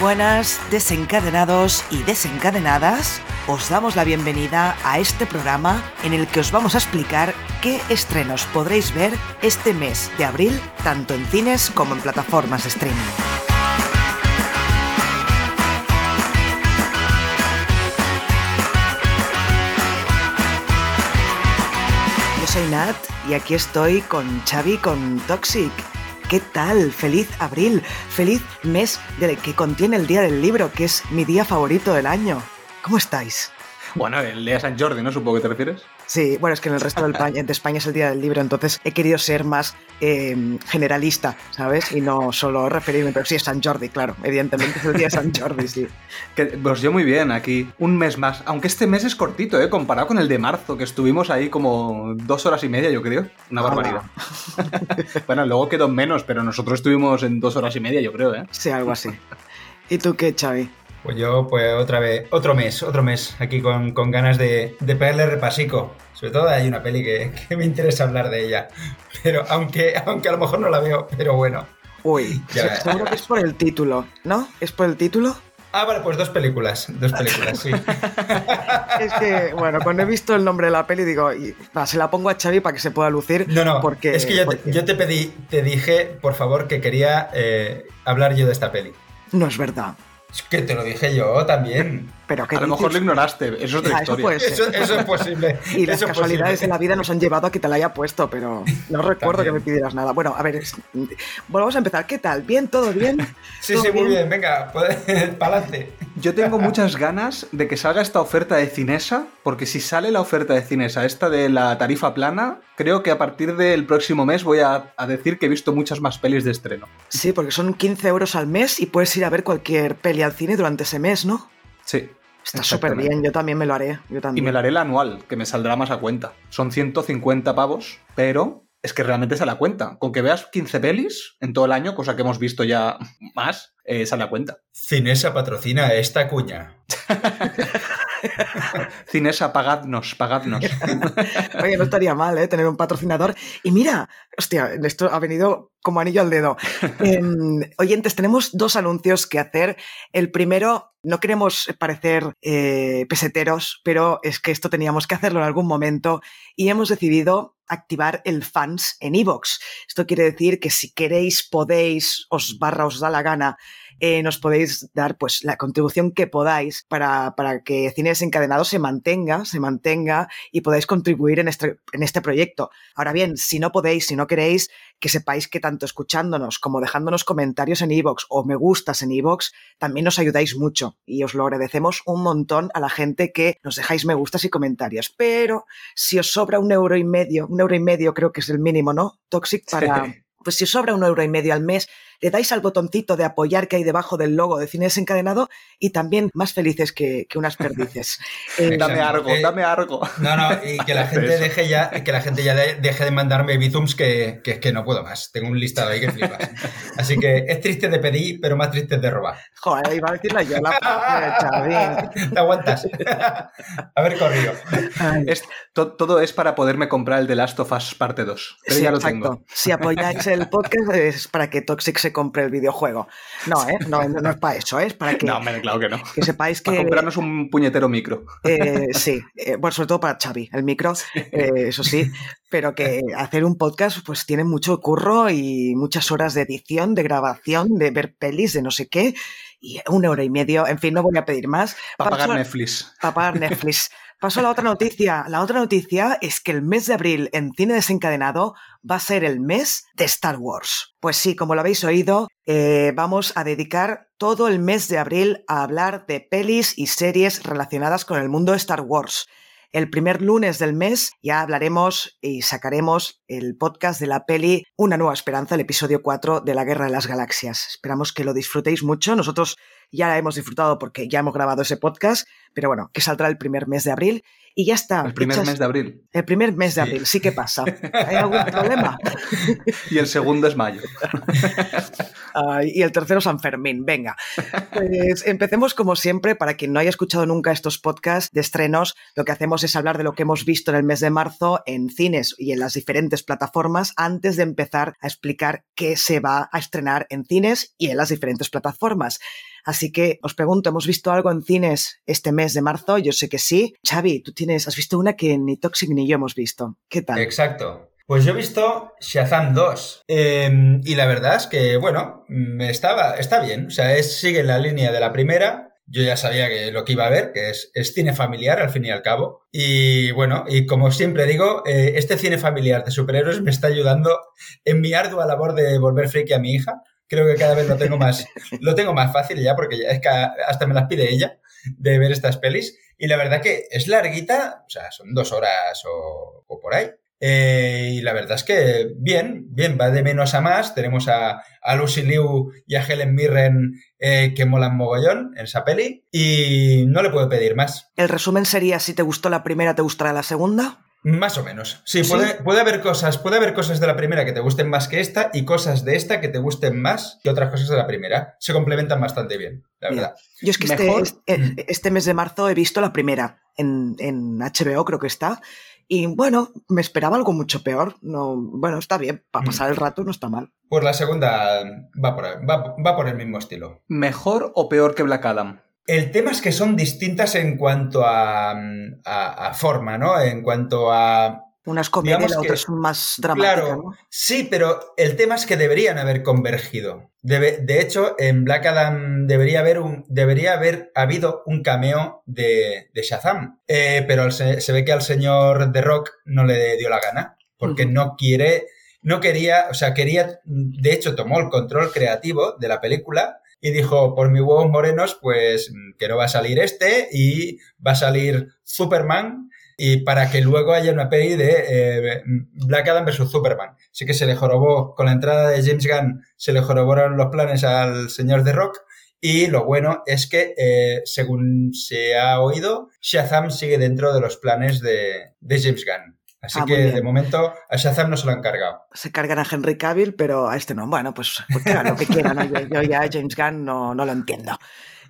Buenas, desencadenados y desencadenadas. Os damos la bienvenida a este programa en el que os vamos a explicar qué estrenos podréis ver este mes de abril, tanto en cines como en plataformas de streaming. Yo soy Nat y aquí estoy con Xavi con Toxic. ¿Qué tal? Feliz abril, feliz mes que contiene el Día del Libro, que es mi día favorito del año. ¿Cómo estáis? Bueno, el día San Jordi, ¿no? Supongo que te refieres. Sí, bueno, es que en el resto del de España es el Día del Libro, entonces he querido ser más eh, generalista, ¿sabes? Y no solo referirme, pero sí es San Jordi, claro, evidentemente es el Día de San Jordi, sí. Que pues yo muy bien aquí. Un mes más. Aunque este mes es cortito, ¿eh? Comparado con el de marzo, que estuvimos ahí como dos horas y media, yo creo. Una barbaridad. bueno, luego quedó en menos, pero nosotros estuvimos en dos horas y media, yo creo, ¿eh? Sí, algo así. ¿Y tú qué, Xavi? Pues yo, pues otra vez, otro mes, otro mes, aquí con, con ganas de, de pegarle repasico. Sobre todo hay una peli que, que me interesa hablar de ella. Pero aunque, aunque a lo mejor no la veo, pero bueno. Uy, Ya. se- seguro que es por el título, ¿no? ¿Es por el título? Ah, vale, pues dos películas, dos películas, sí. Es que, bueno, cuando he visto el nombre de la peli digo, y, va, se la pongo a Xavi para que se pueda lucir. No, no, porque, es que yo te, porque yo te pedí, te dije, por favor, que quería eh, hablar yo de esta peli. no es verdad. Es que te lo dije yo también. Pero que A lo mejor lo ignoraste, eso es otra Ah, eso historia. puede ser. Eso, eso es posible. Y las casualidades posible. de la vida nos han llevado a que te la haya puesto, pero no recuerdo También. que me pidieras nada. Bueno, a ver, es- volvamos a empezar. ¿Qué tal? ¿Bien? ¿Todo bien? Sí, ¿Todo sí, muy bien, venga, para adelante. Yo tengo muchas ganas de que salga esta oferta de Cinesa, porque si sale la oferta de Cinesa, esta de la tarifa plana, creo que a partir del próximo mes voy a, a decir que he visto muchas más pelis de estreno. Sí, porque son 15 euros al mes y puedes ir a ver cualquier peli al cine durante ese mes, ¿no? Sí. Está súper bien, yo también me lo haré. Yo Y también. me la haré la anual, que me saldrá más a cuenta. Son 150 pavos, pero es que realmente sale a cuenta. Con que veas 15 pelis en todo el año, cosa que hemos visto ya más, eh, sale a cuenta. Cinesa patrocina esta cuña. Cinesa, pagadnos, pagadnos. Oye, no estaría mal, ¿eh? Tener un patrocinador. Y mira, hostia, esto ha venido como anillo al dedo. Em, oyentes, tenemos dos anuncios que hacer. El primero, no queremos parecer eh, peseteros, pero es que esto teníamos que hacerlo en algún momento y hemos decidido activar el fans en iVoox. Esto quiere decir que si queréis, podéis, os barra, os da la gana, eh, nos podéis dar pues la contribución que podáis para, para que Cine Desencadenado se mantenga, se mantenga y podáis contribuir en este, en este proyecto. Ahora bien, si no podéis, si no queréis, que sepáis que tanto escuchándonos como dejándonos comentarios en iVoox o me gustas en iVoox, también nos ayudáis mucho y os lo agradecemos un montón a la gente que nos dejáis me gustas y comentarios. Pero si os sobra un euro y medio, un euro y medio creo que es el mínimo, ¿no? Toxic para... Sí. Pues si os sobra un euro y medio al mes, le dais al botoncito de apoyar que hay debajo del logo de Cine Desencadenado y también más felices que, que unas perdices. Eh, dame algo, Eh, dame algo. No, no, y que la gente deje ya, que la gente ya de- deje de mandarme bitums que, que, que no puedo más. Tengo un listado ahí que flipas. Así que es triste de pedir, pero más triste de robar. joder, iba a decirlo yo la de Xavi. ¿Te aguantas? Haber corrido. Ay. Es- to- todo es para poderme comprar el The Last of Us parte 2. Pero Sí, ya lo exacto. tengo. Si apoyáis el podcast es para que Toxic se compre el videojuego. No, ¿eh? No, no, no es para eso, ¿eh? es para que, No, hombre, claro que no. que sepáis Para que... comprarnos un puñetero micro. Eh, sí, bueno, sobre todo para Xavi, el micro, eso sí, pero que hacer un podcast pues tiene mucho curro y muchas horas de edición, de grabación, de ver pelis, de no sé qué, y un euro y medio. En fin, no voy a pedir más. Para pagar Netflix. Para pagar Netflix. Paso a la otra noticia. La otra noticia es que el mes de abril en cine desencadenado va a ser el mes de Star Wars. Pues sí, como lo habéis oído, eh, vamos a dedicar todo el mes de abril a hablar de pelis y series relacionadas con el mundo de Star Wars. El primer lunes del mes ya hablaremos y sacaremos el podcast de la peli Una nueva esperanza, el episodio 4 de la Guerra de las Galaxias. Esperamos que lo disfrutéis mucho. Nosotros ya la hemos disfrutado porque ya hemos grabado ese podcast, pero bueno, que saldrá el primer mes de abril y ya está. El primer mes de abril. El primer mes de abril, sí que pasa. ¿Hay algún problema? Y el segundo es mayo. Ay, y el tercero San Fermín, venga. Pues empecemos como siempre, para quien no haya escuchado nunca estos podcasts de estrenos, lo que hacemos es hablar de lo que hemos visto en el mes de marzo en cines y en las diferentes plataformas antes de empezar a explicar qué se va a estrenar en cines y en las diferentes plataformas. Así que os pregunto, ¿hemos visto algo en cines este mes de marzo? Yo sé que sí. Xavi, tú tienes, has visto una que ni Toxic ni yo hemos visto. ¿Qué tal? Exacto. Pues yo he visto Shazam 2 eh, y la verdad es que, bueno, estaba, está bien. O sea, es, sigue la línea de la primera. Yo ya sabía que lo que iba a ver, que es, es cine familiar al fin y al cabo. Y bueno, y como siempre digo, eh, este cine familiar de superhéroes me está ayudando en mi ardua labor de volver friki a mi hija. Creo que cada vez lo tengo más, lo tengo más fácil ya porque ya es que hasta me las pide ella de ver estas pelis. Y la verdad que es larguita, o sea, son dos horas o, por ahí. Eh, y la verdad es que bien, bien, va de menos a más. Tenemos a, a Lucy Liu y a Helen Mirren eh, que molan mogollón en esa peli y no le puedo pedir más. El resumen sería, si te gustó la primera, ¿te gustará la segunda? Más o menos. Sí, ¿Sí? Puede, puede haber cosas, puede haber cosas de la primera que te gusten más que esta y cosas de esta que te gusten más que otras cosas de la primera. Se complementan bastante bien, la Mira, verdad. Yo es que este, Mejor- este, este mes de marzo he visto la primera en, en HBO, creo que está. Y bueno, me esperaba algo mucho peor. No, bueno, está bien, para Mm. pasar el rato no está mal. Pues la segunda va por, va, va por el mismo estilo. ¿Mejor o peor que Black Adam? El tema es que son distintas en cuanto a, a, a forma, ¿no? En cuanto a... Una es comedia y Digamos la que- otra es más dramática. Claro, ¿no? sí, pero el tema es que deberían haber convergido. Debe- de hecho, en Black Adam debería haber, un, debería haber habido un cameo de, de Shazam. Eh, pero se, se ve que al señor The Rock no le dio la gana, porque no quiere, no quería, o sea, quería, de hecho, tomó el control creativo de la película y dijo, por mis huevos morenos, pues mm, que no va a salir este y va a salir Superman y para que luego haya una peli de eh, Black Adam versus Superman. Así que se le jorobó, con la entrada de James Gunn, se le jorobaron los planes al señor The Rock. Y lo bueno es que, eh, según se ha oído, Shazam sigue dentro de los planes de, de James Gunn. Así Ah, que, de momento, a Shazam no se lo han cargado. Se cargan a Henry Cavill, pero a este no. Bueno, pues, pues que hagan lo que quieran. ¿no? Yo, yo ya James Gunn no, no lo entiendo.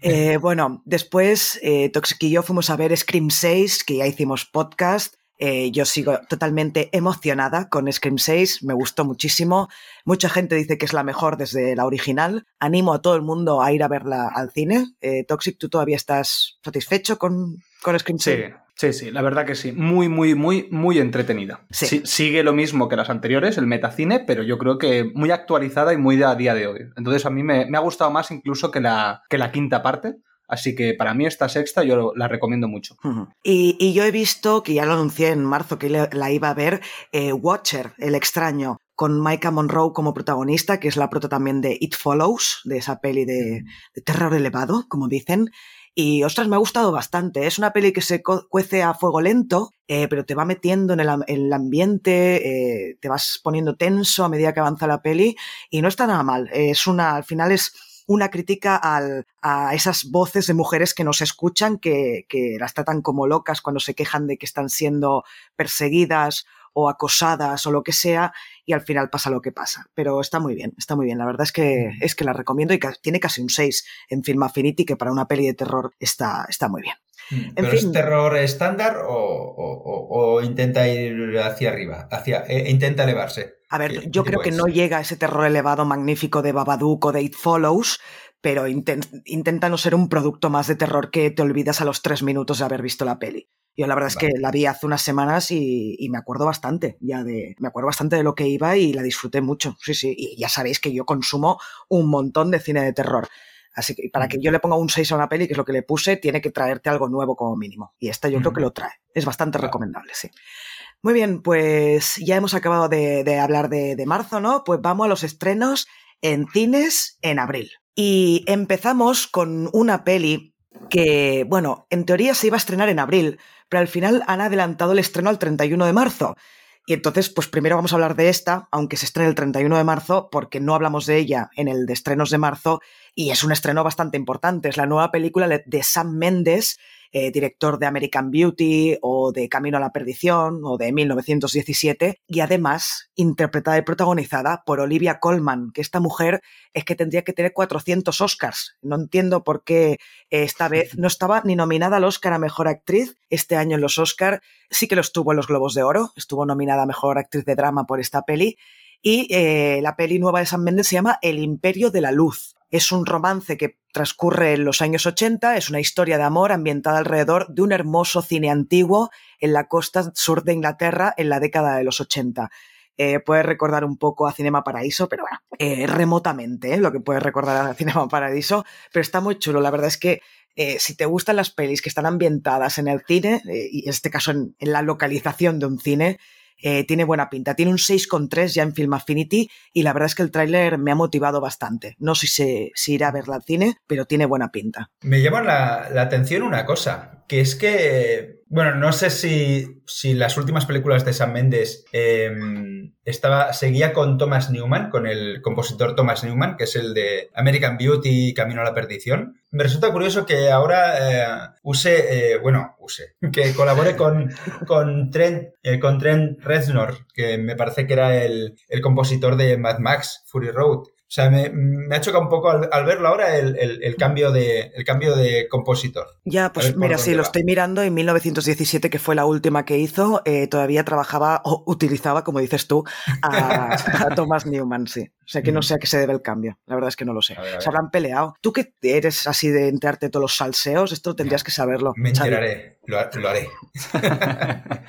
Eh, bueno, después eh, Toxic y yo fuimos a ver Scream 6, que ya hicimos podcast. Eh, yo sigo totalmente emocionada con Scream 6, me gustó muchísimo. Mucha gente dice que es la mejor desde la original. Animo a todo el mundo a ir a verla al cine. Eh, Toxic, ¿tú todavía estás satisfecho con, con Scream 6? Sí, sí, sí, la verdad que sí. Muy, muy, muy, muy entretenida. Sí. Sí, sigue lo mismo que las anteriores, el metacine, pero yo creo que muy actualizada y muy de a día de hoy. Entonces a mí me, me ha gustado más incluso que la, que la quinta parte. Así que para mí esta sexta yo la recomiendo mucho. Y, y yo he visto, que ya lo anuncié en marzo, que la iba a ver, eh, Watcher, el extraño, con Micah Monroe como protagonista, que es la prota también de It Follows, de esa peli de, de terror elevado, como dicen. Y ostras, me ha gustado bastante. Es una peli que se cuece a fuego lento, eh, pero te va metiendo en el, am- en el ambiente, eh, te vas poniendo tenso a medida que avanza la peli, y no está nada mal. Es una, al final es una crítica a esas voces de mujeres que nos escuchan, que, que las tratan como locas cuando se quejan de que están siendo perseguidas o acosadas o lo que sea, y al final pasa lo que pasa. Pero está muy bien, está muy bien. La verdad es que, es que la recomiendo y ca- tiene casi un 6 en Film Affinity, que para una peli de terror está, está muy bien. ¿Pero fin. es terror estándar o, o- o- o intenta ir hacia arriba? Hacia, eh, intenta elevarse. A ver, ¿Qué- yo creo que es? no llega a ese terror elevado magnífico de Babadook o de It Follows, pero inten- intenta no ser un producto más de terror que te olvidas a los tres minutos de haber visto la peli. Yo la verdad es que la vi hace unas semanas y, y me acuerdo bastante ya de, me acuerdo bastante de lo que iba y la disfruté mucho. Sí, sí. Y ya sabéis que yo consumo un montón de cine de terror. Así que para que yo le ponga un 6 a una peli, que es lo que le puse, tiene que traerte algo nuevo como mínimo. Y esta yo creo que lo trae. Es bastante recomendable, sí. Muy bien, pues ya hemos acabado de, hablar de, de marzo, ¿no? Pues vamos a los estrenos en cines en abril. Y empezamos con una peli que, bueno, en teoría se iba a estrenar en abril, pero al final han adelantado el estreno al 31 de marzo. Y entonces, pues primero vamos a hablar de esta, aunque se estrene el 31 de marzo, porque no hablamos de ella en el de estrenos de marzo, y es un estreno bastante importante. Es la nueva película de Sam Mendes, eh, director de American Beauty o de Camino a la Perdición o de 1917, y además interpretada y protagonizada por Olivia Colman, que esta mujer es que tendría que tener 400 Oscars. No entiendo por qué esta vez no estaba ni nominada al Oscar a Mejor Actriz este año en los Oscars, sí que lo estuvo en los Globos de Oro, estuvo nominada a Mejor Actriz de Drama por esta peli, y eh, la peli nueva de San Méndez se llama El Imperio de la Luz. Es un romance que transcurre en los años 80, es una historia de amor ambientada alrededor de un hermoso cine antiguo en la costa sur de Inglaterra en la década de los 80. Eh, puede recordar un poco a Cinema Paraíso, pero bueno, eh, remotamente, ¿eh? lo que puede recordar a Cinema Paraíso, pero está muy chulo. La verdad es que si te gustan las pelis que están ambientadas en el cine, y en este caso en, la localización de un cine, eh, tiene buena pinta. Tiene un 6,3 ya en Film Affinity y la verdad es que el tráiler me ha motivado bastante. No sé si, si irá a verla al cine, pero tiene buena pinta. Me llama la, la atención una cosa, que es que, bueno, no sé si, si las últimas películas de Sam Mendes em, estaba, seguía con Thomas Newman, con el compositor Thomas Newman, que es el de American Beauty y Camino a la Perdición. Me resulta curioso que ahora eh, use, eh, bueno, use, que colabore con, con, Trent, eh, con Trent Reznor, que me parece que era el, el compositor de Mad Max, Fury Road. O sea, me, ha chocado un poco al, verlo ahora el, cambio de, el cambio de compositor. Ya, pues mira, sí, lo estoy mirando. En 1917, que fue la última que hizo, eh, todavía trabajaba o utilizaba, como dices tú, a, Thomas Newman, sí. O sea, que no sé a qué se debe el cambio. La verdad es que no lo sé. Se habrán peleado. Tú que eres así de enterarte todos los salseos, esto tendrías que saberlo. Me enteraré, lo haré.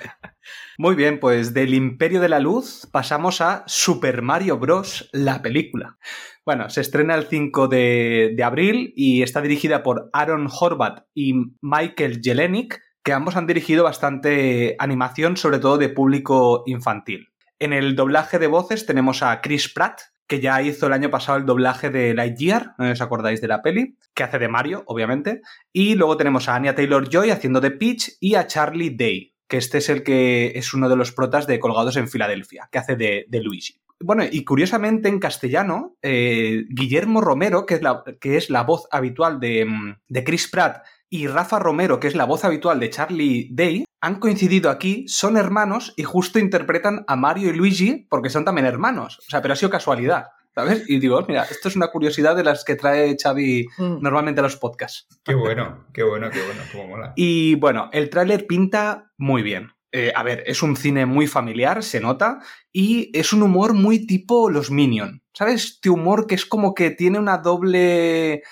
Muy bien, pues del Imperio de la Luz pasamos a Super Mario Bros. la película. Bueno, se estrena el 5 de, abril y está dirigida por Aaron Horvath y Michael Jelenic, que ambos han dirigido bastante animación, sobre todo de público infantil. En el doblaje de voces tenemos a Chris Pratt, que ya hizo el año pasado el doblaje de Lightyear, no os acordáis de la peli, que hace de Mario, obviamente. Y luego tenemos a Anya Taylor Joy haciendo de Peach y a Charlie Day, que este es el que es uno de los protas de Colgados en Filadelfia, que hace de, Luigi. Bueno, y curiosamente en castellano, eh, Guillermo Romero, que es, la, que es la voz habitual de, de Chris Pratt, y Rafa Romero, que es la voz habitual de Charlie Day, han coincidido aquí, son hermanos y justo interpretan a Mario y Luigi porque son también hermanos. O sea, pero ha sido casualidad. ¿Sabes? Y digo, mira, esto es una curiosidad de las que trae Xavi mm. normalmente a los podcasts. Qué bueno, qué bueno, qué bueno, cómo mola. Y bueno, el tráiler pinta muy bien. Eh, a ver, es un cine muy familiar, se nota, y es un humor muy tipo los Minion. ¿Sabes? Este humor que es como que tiene una doble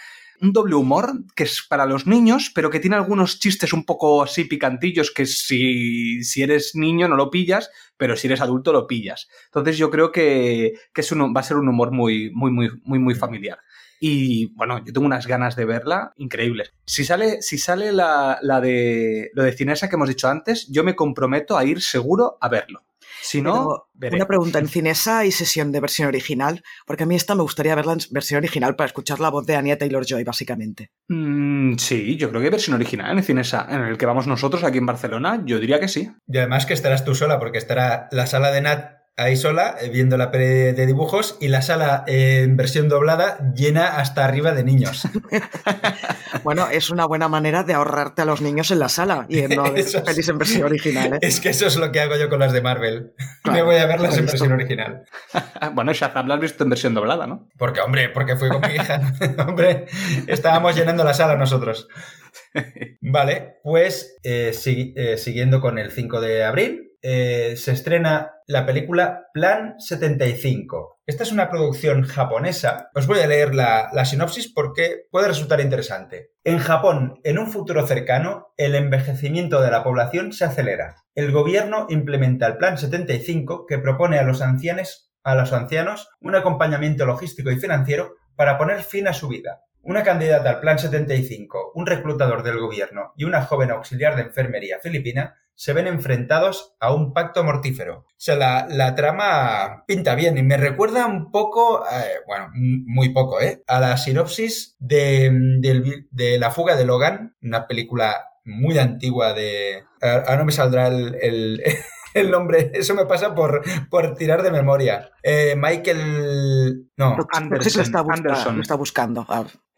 un doble humor que es para los niños, pero que tiene algunos chistes un poco así picantillos que si, si eres niño no lo pillas, pero si eres adulto lo pillas. Entonces yo creo que, que es un, va a ser un humor muy, muy, muy, muy, muy familiar. Y bueno, yo tengo unas ganas de verla increíbles. Si sale, si sale la, la de lo de Cinesa que hemos dicho antes, yo me comprometo a ir seguro a verlo. Si no, una pregunta, ¿en Cinesa hay sesión de versión original? Porque a mí esta me gustaría verla en versión original para escuchar la voz de Anya Taylor-Joy, básicamente. Mm, sí, yo creo que hay versión original en Cinesa, en el que vamos nosotros aquí en Barcelona, yo diría que sí. Y además que estarás tú sola, porque estará la sala de Nat ahí sola, eh, viendo la peli de dibujos y la sala en versión doblada llena hasta arriba de niños. bueno, es una buena manera de ahorrarte a los niños en la sala y no ver pelis en versión original. ¿eh? Es que eso es lo que hago yo con las de Marvel. Me voy a verlas en versión original. bueno, Shazam la has visto en versión doblada, ¿no? Porque, hombre, porque fui con mi hija. hombre, estábamos llenando la sala nosotros. Vale, pues eh, siguiendo con el 5 de abril, eh, se estrena la película Plan 75. Esta es una producción japonesa. Os voy a leer la, sinopsis porque puede resultar interesante. En Japón, en un futuro cercano, el envejecimiento de la población se acelera. El gobierno implementa el Plan 75 que propone a los a los ancianos un acompañamiento logístico y financiero para poner fin a su vida. una candidata al Plan 75, un reclutador del gobierno y una joven auxiliar de enfermería filipina se ven enfrentados a un pacto mortífero. O sea, la, trama pinta bien y me recuerda un poco, eh, bueno, muy poco, ¿eh? A la sinopsis de, de, La fuga de Logan, una película muy antigua de... Ahora no me saldrá el, el nombre. Eso me pasa por, por tirar de memoria. Eh, Michael. No, Anderson. Lo está, está buscando.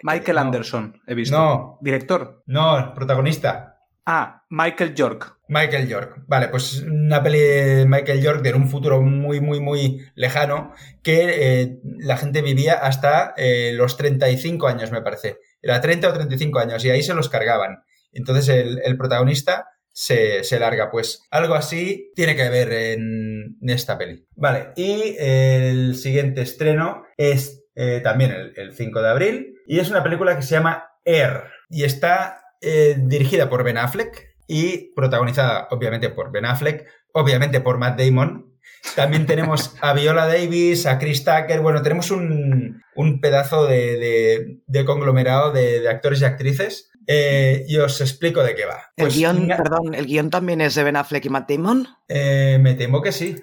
Michael Anderson, he visto. No. ¿Director? No, protagonista. Ah, Michael York. Michael York. Vale, pues una peli de Michael York de un futuro muy, muy, muy lejano que eh, la gente vivía hasta eh, los 35 años, me parece. Era 30 o 35 años y ahí se los cargaban. Entonces el, protagonista se, larga. Pues algo así tiene que ver en, esta peli. Vale, y el siguiente estreno es eh, también el, el 5 de abril y es una película que se llama Air y está eh, dirigida por Ben Affleck y protagonizada obviamente por Ben Affleck, obviamente por Matt Damon. También tenemos a Viola Davis, a Chris Tucker, bueno, tenemos un, pedazo de, conglomerado de, actores y actrices. Eh, y os explico de qué va. el pues guion, perdón, ¿el guion también es de Ben Affleck y Matt Damon? Eh, me temo que sí.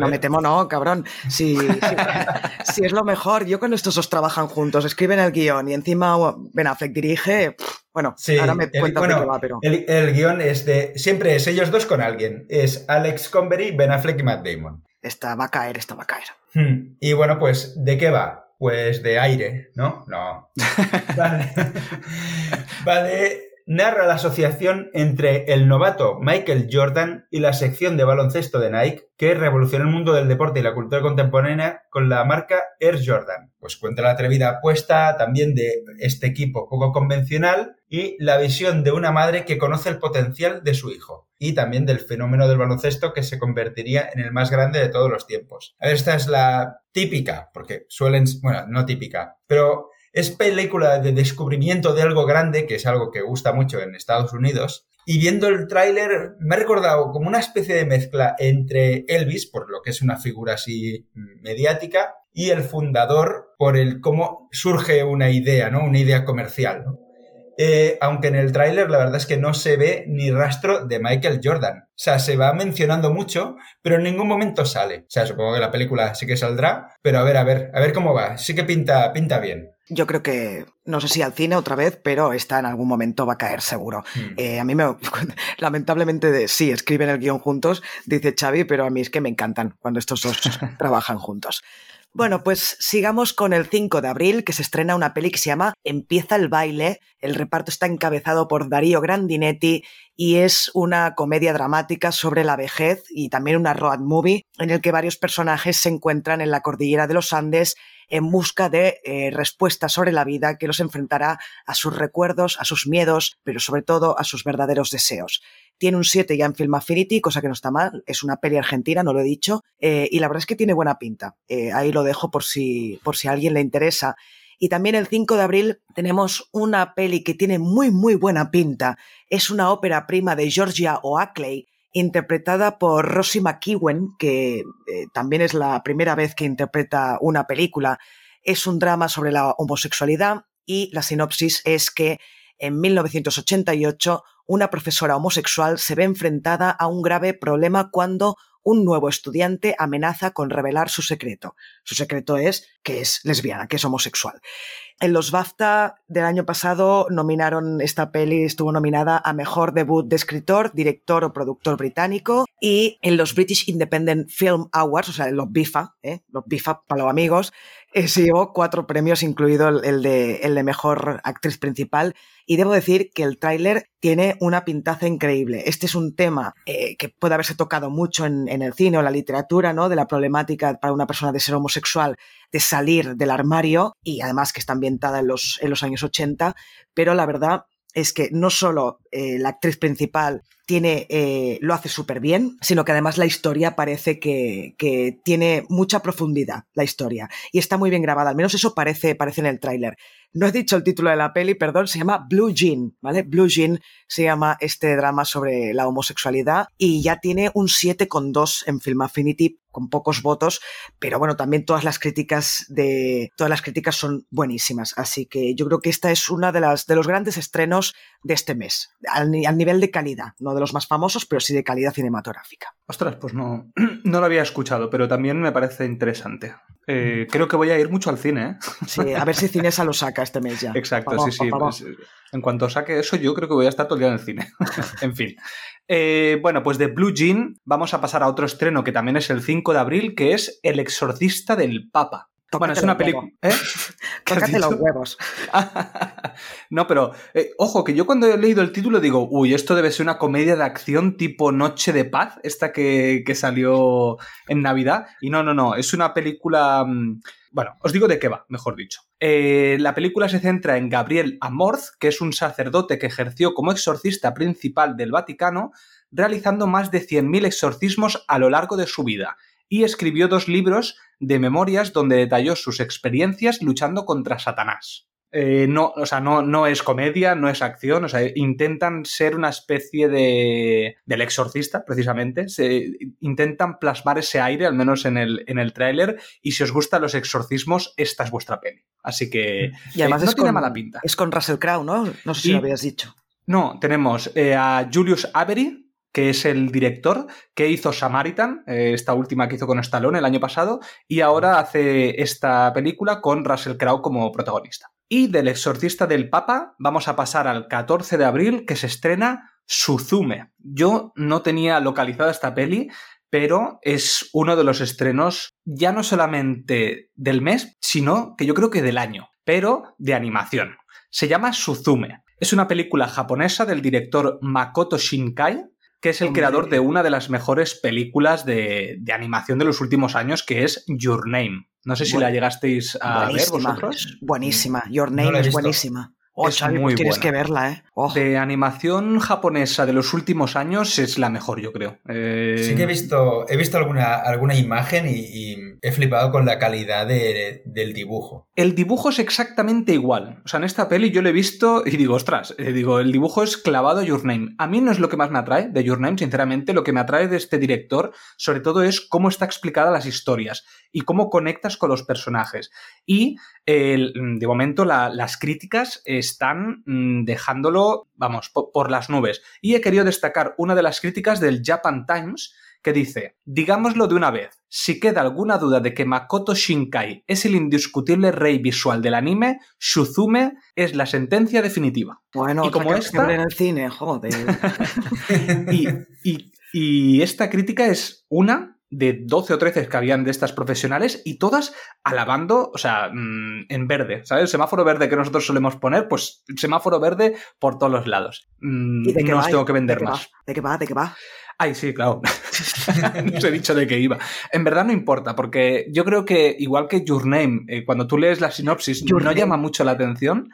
no me temo, no, cabrón. Si, si, es lo mejor, yo con estos dos trabajan juntos, escriben el guion y encima Ben Affleck dirige. Bueno, ahora me cuentas de qué va, pero. El, guion es de. Siempre es ellos dos con alguien. Es Alex Convery, Ben Affleck y Matt Damon. Esta va a caer, esta va a caer. Hmm. Y bueno, pues, ¿de qué va? Pues de aire, ¿no? No. vale. vale narra la asociación entre el novato Michael Jordan y la sección de baloncesto de Nike que revolucionó el mundo del deporte y la cultura contemporánea con la marca Air Jordan. Pues cuenta la atrevida apuesta también de este equipo poco convencional y la visión de una madre que conoce el potencial de su hijo y también del fenómeno del baloncesto que se convertiría en el más grande de todos los tiempos. Esta es la típica, porque suelen, bueno, no típica, pero es película de descubrimiento de algo grande, que es algo que gusta mucho en Estados Unidos. Y viendo el tráiler me ha recordado como una especie de mezcla entre Elvis, por lo que es una figura así mediática, y el fundador por el cómo surge una idea, ¿no? Una idea comercial, eh, aunque en el tráiler la verdad es que no se ve ni rastro de Michael Jordan. O sea, se va mencionando mucho, pero en ningún momento sale. O sea, supongo que la película sí que saldrá, pero a ver, a ver, a ver cómo va. Sí que pinta, pinta bien. Yo creo que, no sé si al cine otra vez, pero esta en algún momento va a caer seguro. Hmm. Eh, a mí me, lamentablemente, de, sí, escriben el guion juntos, dice Xavi, pero a mí es que me encantan cuando estos dos trabajan juntos. Bueno, pues sigamos con el 5 de abril, que se estrena una peli que se llama Empieza el baile. El reparto está encabezado por Darío Grandinetti y es una comedia dramática sobre la vejez y también una road movie en el que varios personajes se encuentran en la cordillera de los Andes en busca de eh, respuestas sobre la vida que los enfrentará a sus recuerdos, a sus miedos, pero sobre todo a sus verdaderos deseos. Tiene un 7 ya en Film Affinity, cosa que no está mal. Es una peli argentina, no lo he dicho. Eh, y la verdad es que tiene buena pinta. Eh, ahí lo dejo por si, por si a alguien le interesa. Y también el 5 de abril tenemos una peli que tiene muy, muy buena pinta. Es una ópera prima de Georgia Oakley, interpretada por Rosie McEwen, que eh, también es la primera vez que interpreta una película. Es un drama sobre la homosexualidad y la sinopsis es que en 1988 una profesora homosexual se ve enfrentada a un grave problema cuando un nuevo estudiante amenaza con revelar su secreto. Su secreto es que es lesbiana, que es homosexual. En los BAFTA del año pasado nominaron esta peli, estuvo nominada a mejor debut de escritor, director o productor británico y en los British Independent Film Awards, o sea, los BIFA, ¿eh? los BIFA para los amigos, eh, se llevó cuatro premios, incluido el, de, el de mejor actriz principal. Y debo decir que el tráiler tiene una pintaza increíble. Este es un tema eh, que puede haberse tocado mucho en, en, el cine o la literatura, ¿no? De la problemática para una persona de ser homosexual, de salir del armario, y además que está ambientada en los, en los años 80, pero la verdad es que no solo eh, la actriz principal tiene, eh, lo hace súper bien, sino que además la historia parece que, que, tiene mucha profundidad, la historia, y está muy bien grabada, al menos eso parece, parece en el tráiler. No he dicho el título de la peli, perdón, se llama Blue Jean, ¿vale? Blue Jean se llama este drama sobre la homosexualidad y ya tiene un 7,2 en Film Affinity con pocos votos, pero bueno, también todas las críticas de todas las críticas son buenísimas, así que yo creo que esta es una de las de los grandes estrenos de este mes, al, nivel de calidad, no de los más famosos, pero sí de calidad cinematográfica. Ostras, pues no, no lo había escuchado, pero también me parece interesante. Eh, creo que voy a ir mucho al cine. ¿eh? Sí, a ver si Cinesa lo saca este mes ya. Exacto, sí, sí. Pues, en cuanto saque eso, yo creo que voy a estar todo el día en el cine. en fin. Eh, bueno, pues de Blue Jean vamos a pasar a otro estreno que también es el 5 de abril, que es El exorcista del Papa. bueno, es una película. ¿Eh? Tócate los huevos. no, pero eh, ojo, que yo cuando he leído el título digo, uy, esto debe ser una comedia de acción tipo Noche de Paz, esta que, que salió en Navidad. Y no, no, no, es una película. Mm, bueno, os digo de qué va, mejor dicho. Eh, la película se centra en Gabriel Amorth, que es un sacerdote que ejerció como exorcista principal del Vaticano, realizando más de 100.000 exorcismos a lo largo de su vida, y escribió dos libros de memorias donde detalló sus experiencias luchando contra Satanás. Eh, no, o sea, no, no, es comedia, no es acción, o sea, intentan ser una especie de. del exorcista, precisamente. Se, intentan plasmar ese aire, al menos en el, en el tráiler, y si os gustan los exorcismos, esta es vuestra peli. Así que. Y además eh, no es tiene con, mala pinta. Es con Russell Crowe, ¿no? No sé si Y- lo habías dicho. No, tenemos eh, a Julius Avery, que es el director, que hizo Samaritan, eh, esta última que hizo con Stallone el año pasado, y ahora hace esta película con Russell Crowe como protagonista. Y del exorcista del Papa vamos a pasar al 14 de abril, que se estrena Suzume. Yo no tenía localizada esta peli, pero es uno de los estrenos ya no solamente del mes, sino que yo creo que del año, pero de animación. Se llama Suzume. Es una película japonesa del director Makoto Shinkai, que es el Hombre. creador de una de las mejores películas de, de animación de los últimos años, que es Your Name. No sé si Bueno, la llegasteis a ver buenísima. vosotros. Buenísima. Your No Name he es buenísima. Oh, Es Xavi, muy pues tienes buena. que verla, ¿eh? Oh. De animación japonesa de los últimos años es la mejor, yo creo. Eh, Sí que he visto, he visto alguna, alguna imagen y, y he flipado con la calidad de- del dibujo. El dibujo es exactamente igual. O sea, en esta peli yo lo he visto y digo, ostras, eh, digo, el dibujo es clavado a Your Name. A mí no es lo que más me atrae de Your Name, sinceramente. Lo que me atrae de este director, sobre todo, es cómo está explicada las historias y cómo conectas con los personajes. Y el- de momento la- las críticas están mm, dejándolo, vamos, po- por las nubes. Y he querido destacar una de las críticas del Japan Times que dice, digámoslo de una vez, si queda alguna duda de que Makoto Shinkai es el indiscutible rey visual del anime, Shuzume es la sentencia definitiva. Bueno, y como esta- ver en el cine, joder. Y, y- y esta crítica es una de 12 o 13 que habían de estas profesionales y todas alabando, o sea, mm, en verde, ¿sabes? El semáforo verde que nosotros solemos poner, pues semáforo verde por todos los lados. Mm, ¿Y de qué no va? os tengo que ¿De vender qué va? más. ¿De qué va? ¿De qué va? Ay, sí, claro. no os he dicho de qué iba. En verdad no importa, porque yo creo que, igual que Your Name, eh, cuando tú lees la sinopsis, Your no Name. llama mucho la atención.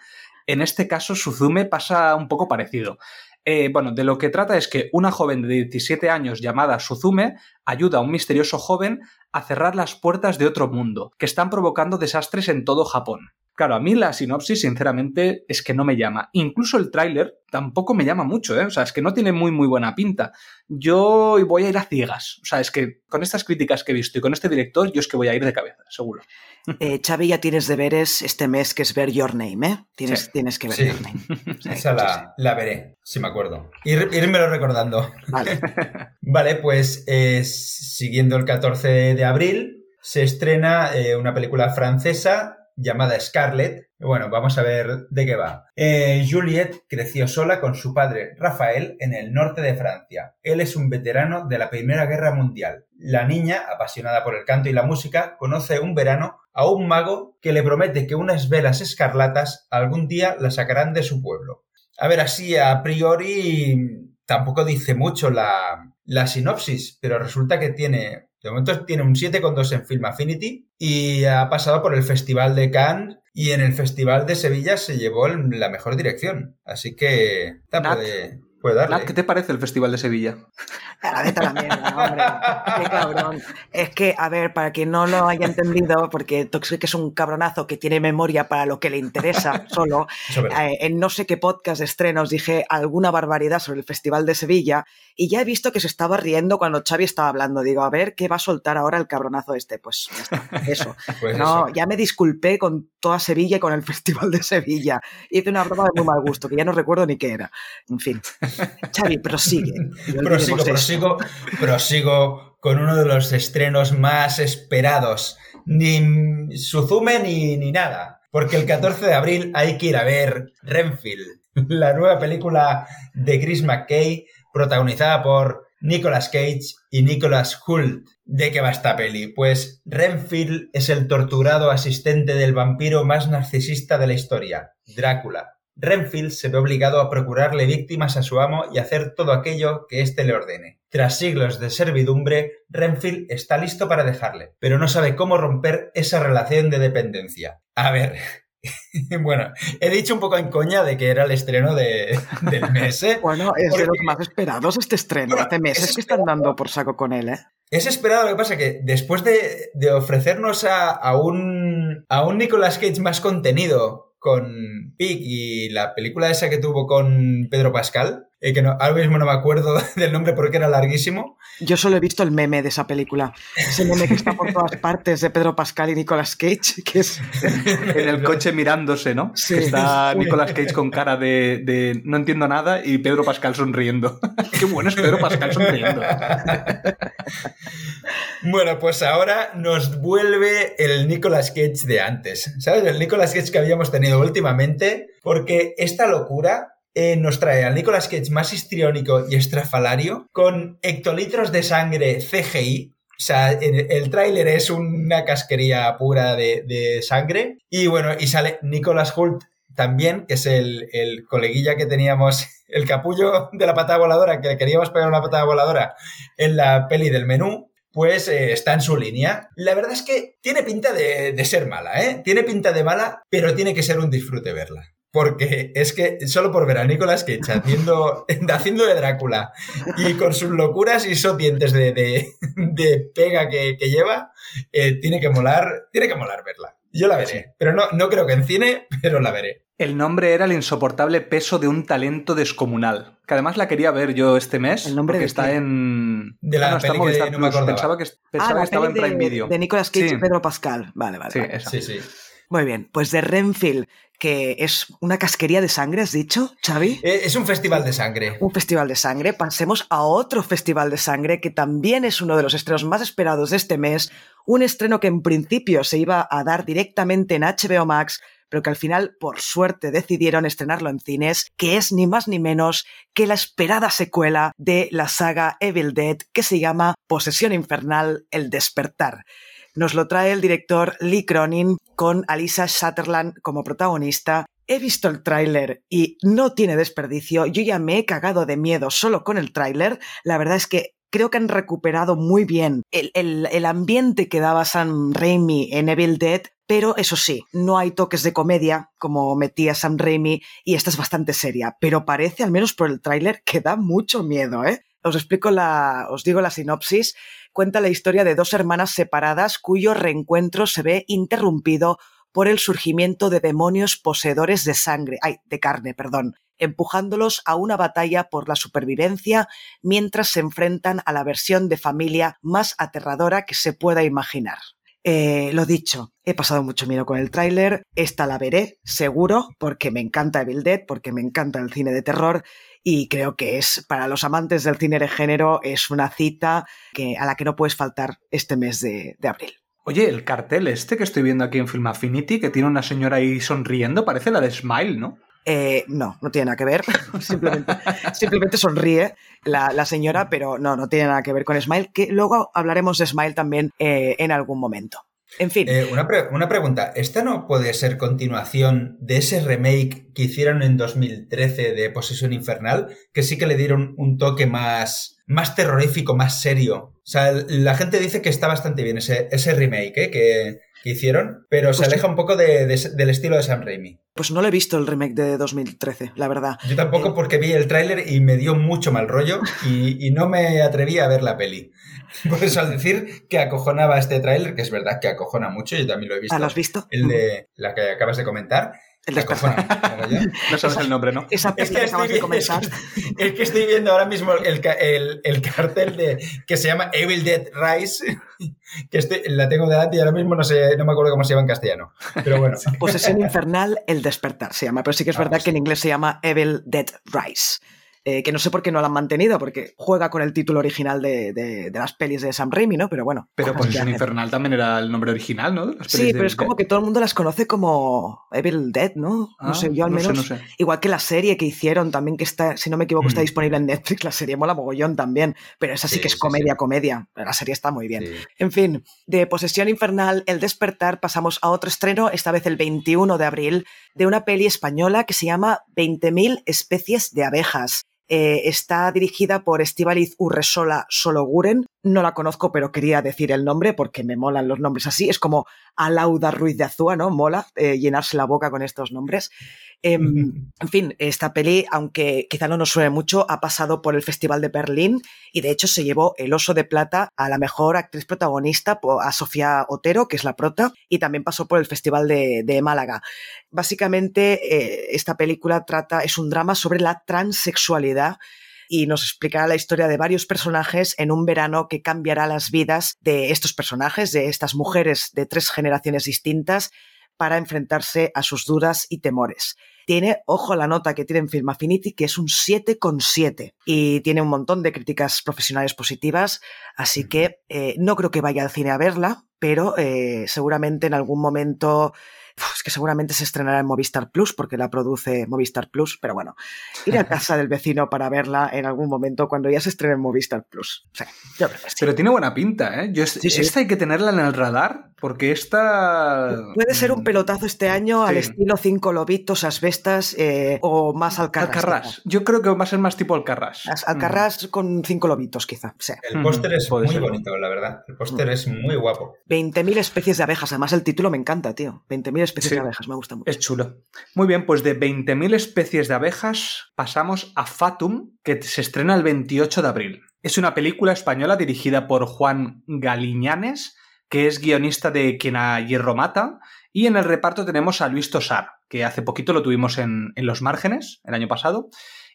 En este caso, Suzume pasa un poco parecido. Eh, bueno, de lo que trata es que una joven de 17 años llamada Suzume ayuda a un misterioso joven a cerrar las puertas de otro mundo, que están provocando desastres en todo Japón. Claro, a mí la sinopsis, sinceramente, es que no me llama. Incluso el tráiler tampoco me llama mucho, ¿eh? O sea, es que no tiene muy, muy buena pinta. Yo voy a ir a ciegas. O sea, es que con estas críticas que he visto y con este director, yo es que voy a ir de cabeza, seguro. Eh, Xavi, ya tienes deberes este mes, que es ver Your Name, ¿eh? Tienes, Sí. tienes que ver Sí. Your Name. Sí, Esa la, la veré, si me acuerdo. Ir, írmelo recordando. Vale. Vale, pues eh, siguiendo el 14 de abril se estrena eh, una película francesa llamada Scarlett. Bueno, vamos a ver de qué va. Eh, Juliette creció sola con su padre Rafael en el norte de Francia. Él es un veterano de la Primera Guerra Mundial. La niña, apasionada por el canto y la música, conoce un verano a un mago que le promete que unas velas escarlatas algún día la sacarán de su pueblo. A ver, así a priori tampoco dice mucho la, la sinopsis, pero resulta que tiene, de momento tiene un 7,2 en Film Affinity y ha pasado por el Festival de Cannes y en el Festival de Sevilla se llevó la mejor dirección. Así que Nat, ¿qué te parece el Festival de Sevilla? Ah, vete a la mierda, hombre. Qué cabrón. Es que, a ver, para quien no lo haya entendido, porque Toxic es un cabronazo que tiene memoria para lo que le interesa solo, eh, en no sé qué podcast de estrenos dije alguna barbaridad sobre el Festival de Sevilla y ya he visto que se estaba riendo cuando Xavi estaba hablando. Digo, a ver, ¿qué va a soltar ahora el cabronazo este? Pues ya está, eso. Pues No, eso. ya me disculpé con toda Sevilla y con el Festival de Sevilla. Hice una broma de muy mal gusto, que ya no recuerdo ni qué era. En fin. Xavi, prosigue. Prosigo, prosigo, prosigo con uno de los estrenos más esperados. Ni Suzume ni, ni nada. Porque el 14 de abril hay que ir a ver Renfield, la nueva película de Chris McKay, protagonizada por Nicolas Cage y Nicolas Hult. ¿De qué va esta peli? Pues Renfield es el torturado asistente del vampiro más narcisista de la historia, Drácula. Renfield se ve obligado a procurarle víctimas a su amo y hacer todo aquello que éste le ordene. Tras siglos de servidumbre, Renfield está listo para dejarle, pero no sabe cómo romper esa relación de dependencia. A ver, bueno, he dicho un poco en coña de que era el estreno de, del mes, ¿eh? Bueno, es de los más esperados este estreno. Bueno, Hace meses es que están dando por saco con él, ¿eh? Es esperado, lo que pasa que después de, de ofrecernos a, a un, a un Nicolas Cage más contenido con Pig y la película esa que tuvo con Pedro Pascal, eh, que no, ahora mismo no me acuerdo del nombre porque era larguísimo, Yo solo he visto el meme de esa película. Ese meme que está por todas partes de Pedro Pascal y Nicolas Cage, que es... En el coche mirándose, ¿no? Sí. Que está Nicolas Cage con cara de, de no entiendo nada y Pedro Pascal sonriendo. Qué bueno es Pedro Pascal sonriendo. Bueno, pues ahora nos vuelve el Nicolas Cage de antes, ¿sabes? El Nicolas Cage que habíamos tenido últimamente, porque esta locura eh, nos trae al Nicolas Cage más histriónico y estrafalario, con hectolitros de sangre CGI. O sea, el, tráiler es una casquería pura de, sangre. Y bueno, y sale Nicolas Hult también, que es el, coleguilla que teníamos, el capullo de la patada voladora, que queríamos pegar una patada voladora en la peli del menú pues eh, está en su línea. La verdad es que tiene pinta de, de ser mala, ¿eh? Tiene pinta de mala, pero tiene que ser un disfrute verla. Porque es que solo por ver a Nicolas Cage haciendo, haciendo de Drácula y con sus locuras y sopientes de, de, de pega que, que lleva, eh, tiene que molar, tiene que molar verla. Yo la veré, pero no, no creo que en cine, pero la veré. El nombre era el insoportable peso de un talento descomunal. Que además la quería ver yo este mes. ¿El nombre de está qué? en. De la Ah, no, está peli que no me acordaba. Pensaba que, pensaba ah, que estaba en Prime de, Video. de Nicolas Cage Sí. y Pedro Pascal. Vale, vale. Sí, vale. esa. Sí, sí. Muy bien, pues de Renfield, que es una casquería de sangre, ¿has dicho, Xavi? Eh, Es un festival de sangre. Un festival de sangre. Pasemos a otro festival de sangre que también es uno de los estrenos más esperados de este mes. Un estreno que en principio se iba a dar directamente en HBO Max, pero que al final, por suerte, decidieron estrenarlo en cines, que es ni más ni menos que la esperada secuela de la saga Evil Dead, que se llama Posesión Infernal, El Despertar. Nos lo trae el director Lee Cronin con Alisa Sutherland como protagonista. He visto el tráiler y no tiene desperdicio. Yo ya me he cagado de miedo solo con el tráiler. La verdad es que creo que han recuperado muy bien el, el- el ambiente que daba Sam Raimi en Evil Dead, pero eso sí, no hay toques de comedia como metía Sam Raimi y esta es bastante seria, pero parece, al menos por el tráiler, que da mucho miedo, ¿eh? Os explico la, os digo la sinopsis. Cuenta la historia de dos hermanas separadas cuyo reencuentro se ve interrumpido por el surgimiento de demonios poseedores de sangre, ay, de carne, perdón, empujándolos a una batalla por la supervivencia mientras se enfrentan a la versión de familia más aterradora que se pueda imaginar. Eh, lo dicho, he pasado mucho miedo con el tráiler, esta la veré, seguro, porque me encanta Evil Dead, porque me encanta el cine de terror y creo que es, para los amantes del cine de género, es una cita que, a la que no puedes faltar este mes de, de abril. Oye, el cartel este que estoy viendo aquí en Film Affinity, que tiene una señora ahí sonriendo, parece la de Smile, ¿no? Eh, no, no tiene nada que ver. simplemente, simplemente sonríe la, la señora, pero no, no tiene nada que ver con Smile, que luego hablaremos de Smile también eh, en algún momento. En fin, Eh, una, una pregunta, ¿esta no puede ser continuación de ese remake que hicieron en 2013 de Posesión Infernal? Que sí que le dieron un toque más, más terrorífico, más serio. O sea, la gente dice que está bastante bien ese, ese remake ¿eh? que, que hicieron, pero se Pues aleja un poco de- de- del estilo de Sam Raimi. Pues no lo he visto el remake de 2013, la verdad. Yo tampoco porque vi el tráiler y me dio mucho mal rollo y, y no me atreví a ver la peli. Por eso al decir que acojonaba este tráiler, que es verdad que acojona mucho, yo también lo he visto. Ah, ¿lo has visto? El de la que acabas de comentar. El despertar. ¿no? Sabes el nombre, ¿no? Esa Es que, estoy, acabas de vi- comentar. es que- es que estoy viendo ahora mismo el- el cartel de que se llama Evil Dead Rise, que estoy- la tengo delante y ahora mismo no sé, no me acuerdo cómo se llama en castellano. Pero bueno, Posesión infernal, el despertar se llama, pero sí que es Ah, verdad pues que en inglés se llama Evil Dead Rise. Eh, que no sé por qué no lo han mantenido, porque juega con el título original de, de- de las pelis de Sam Raimi, ¿no? Pero bueno. Pero Posesión hacen. Infernal también era el nombre original, ¿no? Sí, pero de- es como que todo el mundo las conoce como Evil Dead, ¿no? No Ah, sé, yo al no sé, menos. no sé. Igual que la serie que hicieron también, que está, si no me equivoco, está Mm. disponible en Netflix. La serie mola mogollón también. Pero esa sí, Sí, que es sí, comedia, comedia. La serie está muy bien. En fin, de Posesión Infernal, El Despertar, pasamos a otro estreno, esta vez el 21 de abril, de una peli española que se llama 20.000 especies de abejas. Eh, está dirigida por Estíbaliz Urresola Sologuren. No la conozco, pero quería decir el nombre porque me molan los nombres así. Es como Alauda Ruiz de Azúa, ¿no? Mola eh, llenarse la boca con estos nombres. Em, en fin, esta peli, aunque quizá no nos suene mucho, ha pasado por el Festival de Berlín y de hecho se llevó el Oso de Plata a la mejor actriz protagonista, a Sofía Otero, que es la prota, y también pasó por el Festival de, de Málaga. Básicamente, eh, esta película trata, es un drama sobre la transexualidad y nos explicará la historia de varios personajes en un verano que cambiará las vidas de estos personajes, de estas mujeres de tres generaciones distintas, para enfrentarse a sus dudas y temores. Tiene, ojo, la nota que tiene en Film Affinity, que es un 7,7 y tiene un montón de críticas profesionales positivas, así que eh, no creo que vaya al cine a verla, pero eh, seguramente en algún momento, es que seguramente se estrenará en Movistar Plus, porque la produce Movistar Plus, pero bueno, ir a casa del vecino para verla en algún momento cuando ya se estrene en Movistar Plus. Sí, yo creo que sí. Pero tiene buena pinta, ¿eh? Yo, sí. Esta hay que tenerla en el radar, porque esta... Puede ser un mm, pelotazo este año al estilo Cinco Lobitos, Asbestas eh, o más Alcarrás. Alcarrás. Yo creo que va a ser más tipo Alcarrás. Alcarrás con Cinco Lobitos, quizá. Sí. El póster es puede muy ser. bonito, la verdad. El póster es muy guapo. 20.000 especies de abejas. Además, el título me encanta, tío. 20.000 especies Sí. de abejas, me gusta mucho. Es chulo. Muy bien, pues de 20.000 especies de abejas pasamos a Fatum, que se estrena el 28 de abril. Es una película española dirigida por Juan Galiñanes, que es guionista de Quien a Hierro Mata, y en el reparto tenemos a Luis Tosar, que hace poquito lo tuvimos en, en Los Márgenes, el año pasado.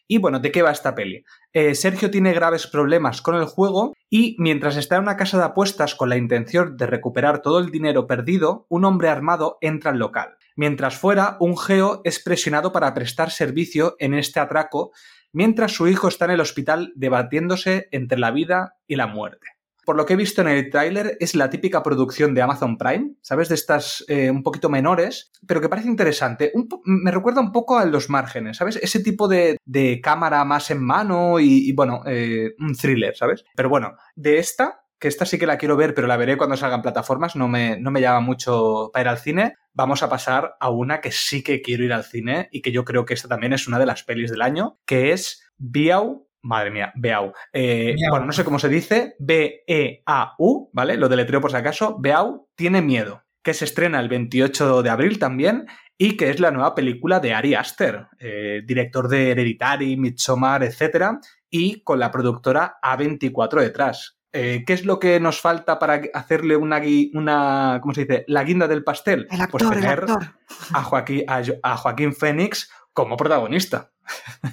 Y bueno, ¿de qué va esta peli? Eh, Sergio tiene graves problemas con el juego y mientras está en una casa de apuestas con la intención de recuperar todo el dinero perdido, un hombre armado entra al local. Mientras fuera, un geo es presionado para prestar servicio en este atraco, mientras su hijo está en el hospital debatiéndose entre la vida y la muerte. Por lo que he visto en el tráiler, es la típica producción de Amazon Prime, ¿sabes? De estas eh, un poquito menores, pero que parece interesante. Me recuerda un poco a Los Márgenes, ¿sabes? Ese tipo de, de cámara más en mano y, y, bueno, eh, un thriller, ¿sabes? Pero bueno, de esta, que esta sí que la quiero ver, pero la veré cuando salgan plataformas, no me, no me llama mucho para ir al cine. Vamos a pasar a una que sí que quiero ir al cine y que yo creo que esta también es una de las pelis del año, que es Biau. Madre mía, Beau. Eh, bueno, no sé cómo se dice, B-E-A-U, ¿vale? Lo deletreo por si acaso. Beau tiene miedo, que se estrena el 28 de abril también y que es la nueva película de Ari Aster, eh, director de Hereditary, Midsommar, etc. Y con la productora A24 detrás. Eh, ¿Qué es lo que nos falta para hacerle una, gui- una ¿cómo se dice? La guinda del pastel? El Pues actor, el tener actor. a Joaquín, a, a Joaquín Phoenix como protagonista.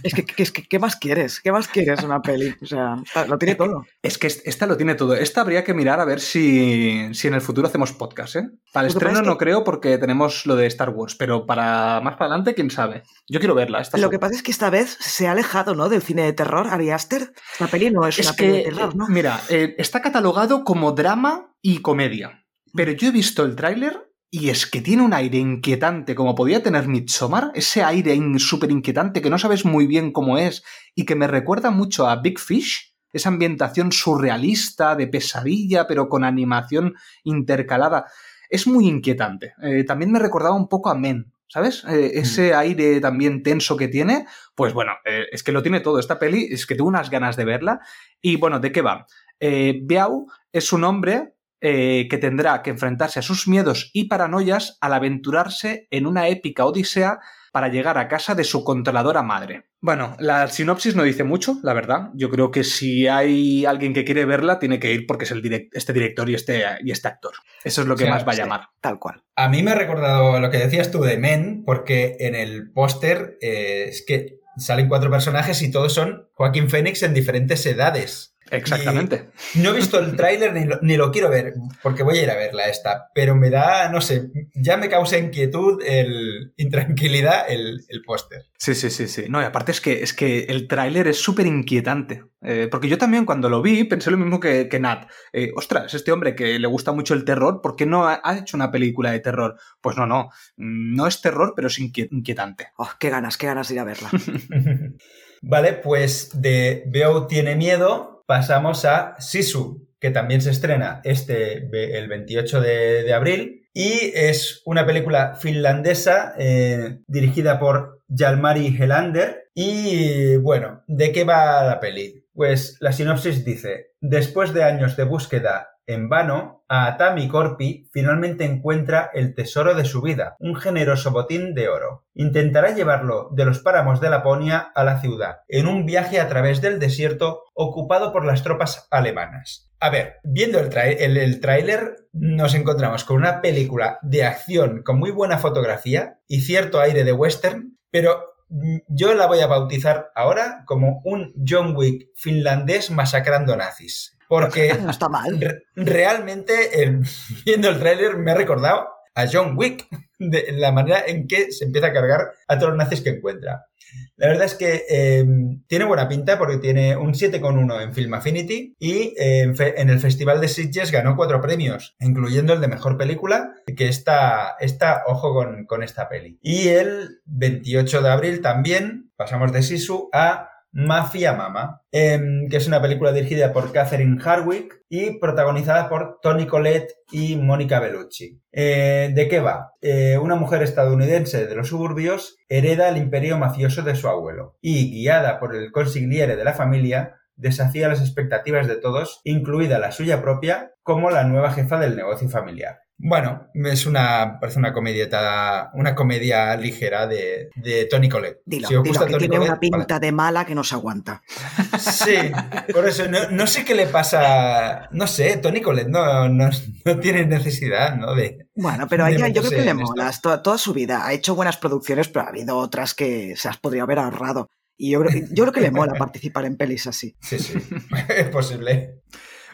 Es que, que- es que, ¿qué más quieres? ¿Qué más quieres una peli? O sea, lo tiene todo. Es que est- esta lo tiene todo. Esta habría que mirar a ver si, si en el futuro hacemos podcast, ¿eh? Para el que estreno es que- no creo porque tenemos lo de Star Wars, pero para más para adelante, quién sabe. Yo quiero verla. Esta Lo que pasa es que esta vez se ha alejado, ¿no? Del cine de terror, Ari Aster. La peli no es, es una peli de que, terror, ¿no? mira, eh, está catalogado como drama y comedia. Pero yo he visto el tráiler y es que tiene un aire inquietante, como podía tener Midsommar, ese aire in- súper inquietante que no sabes muy bien cómo es y que me recuerda mucho a Big Fish, esa ambientación surrealista, de pesadilla, pero con animación intercalada. Es muy inquietante. Eh, también me recordaba un poco a Men. ¿Sabes? Eh, ese aire también tenso que tiene, pues bueno, eh, es que lo tiene todo. Esta peli es que tengo unas ganas de verla. Y bueno, ¿de qué va? Eh, Biao es un hombre eh, que tendrá que enfrentarse a sus miedos y paranoias al aventurarse en una épica odisea para llegar a casa de su controladora madre. Bueno, la sinopsis no dice mucho, la verdad. Yo creo que si hay alguien que quiere verla, tiene que ir porque es el este director y este, y este actor. Eso es lo que más va a llamar. tal cual. A mí me ha recordado lo que decías tú de Men, porque en el póster eh, es que salen cuatro personajes y todos son Joaquín Phoenix en diferentes edades. Exactamente. no he visto el tráiler ni, lo quiero ver, porque voy a ir a verla esta, pero me da, no sé, ya me causa inquietud, el, intranquilidad el, póster. Sí, sí, sí, sí. No, y aparte es que, es que el tráiler es súper inquietante, eh, porque yo también cuando lo vi pensé lo mismo que, que Nat. Eh, ostras, este hombre que le gusta mucho el terror, ¿por qué no ha, hecho una película de terror? Pues no, no, no es terror, pero es inquietante. Oh, qué ganas, qué ganas de ir a verla. vale, pues de Veo tiene miedo pasamos a Sisu, que también se estrena este el 28 de, abril y es una película finlandesa eh, dirigida por Jalmari Helander y bueno, ¿de qué va la peli? Pues la sinopsis dice, después de años de búsqueda en vano, Atami Corpi finalmente encuentra el tesoro de su vida, un generoso botín de oro. Intentará llevarlo de los páramos de Laponia a la ciudad, en un viaje a través del desierto ocupado por las tropas alemanas. A ver, viendo el, el, tráiler nos encontramos con una película de acción con muy buena fotografía y cierto aire de western, pero yo la voy a bautizar ahora como un John Wick finlandés masacrando nazis. Porque no está mal. realmente, viendo el tráiler, me ha recordado a John Wick, de la manera en que se empieza a cargar a todos los nazis que encuentra. La verdad es que em, tiene buena pinta porque tiene un 7,1 en Film Affinity y em, en el Festival de Sitges ganó cuatro premios, incluyendo el de Mejor Película, que está, está ojo con, con esta peli. Y el 28 de abril también pasamos de Sisu a Mafia Mama, em, que es una película dirigida por Catherine Hardwick y protagonizada por Tony Collette y Mónica Bellucci. Eh, ¿De qué va? Eh, una mujer estadounidense de los suburbios hereda el imperio mafioso de su abuelo y, guiada por el consigliere de la familia, desafía las expectativas de todos, incluida la suya propia, como la nueva jefa del negocio familiar. Bueno, es una, parece una comedieta, una comedia ligera de, de Tony Collette. Dilo, si gusta que tiene una pinta de mala que no se aguanta. Sí, por eso no, sé qué le pasa, no sé, Tony Collette no, no, tiene necesidad, ¿no? De, bueno, pero a ella yo creo que le mola toda, su vida. Ha hecho buenas producciones, pero ha habido otras que se las podría haber ahorrado. Y yo, yo creo que le mola participar en pelis así. Sí, sí, es posible.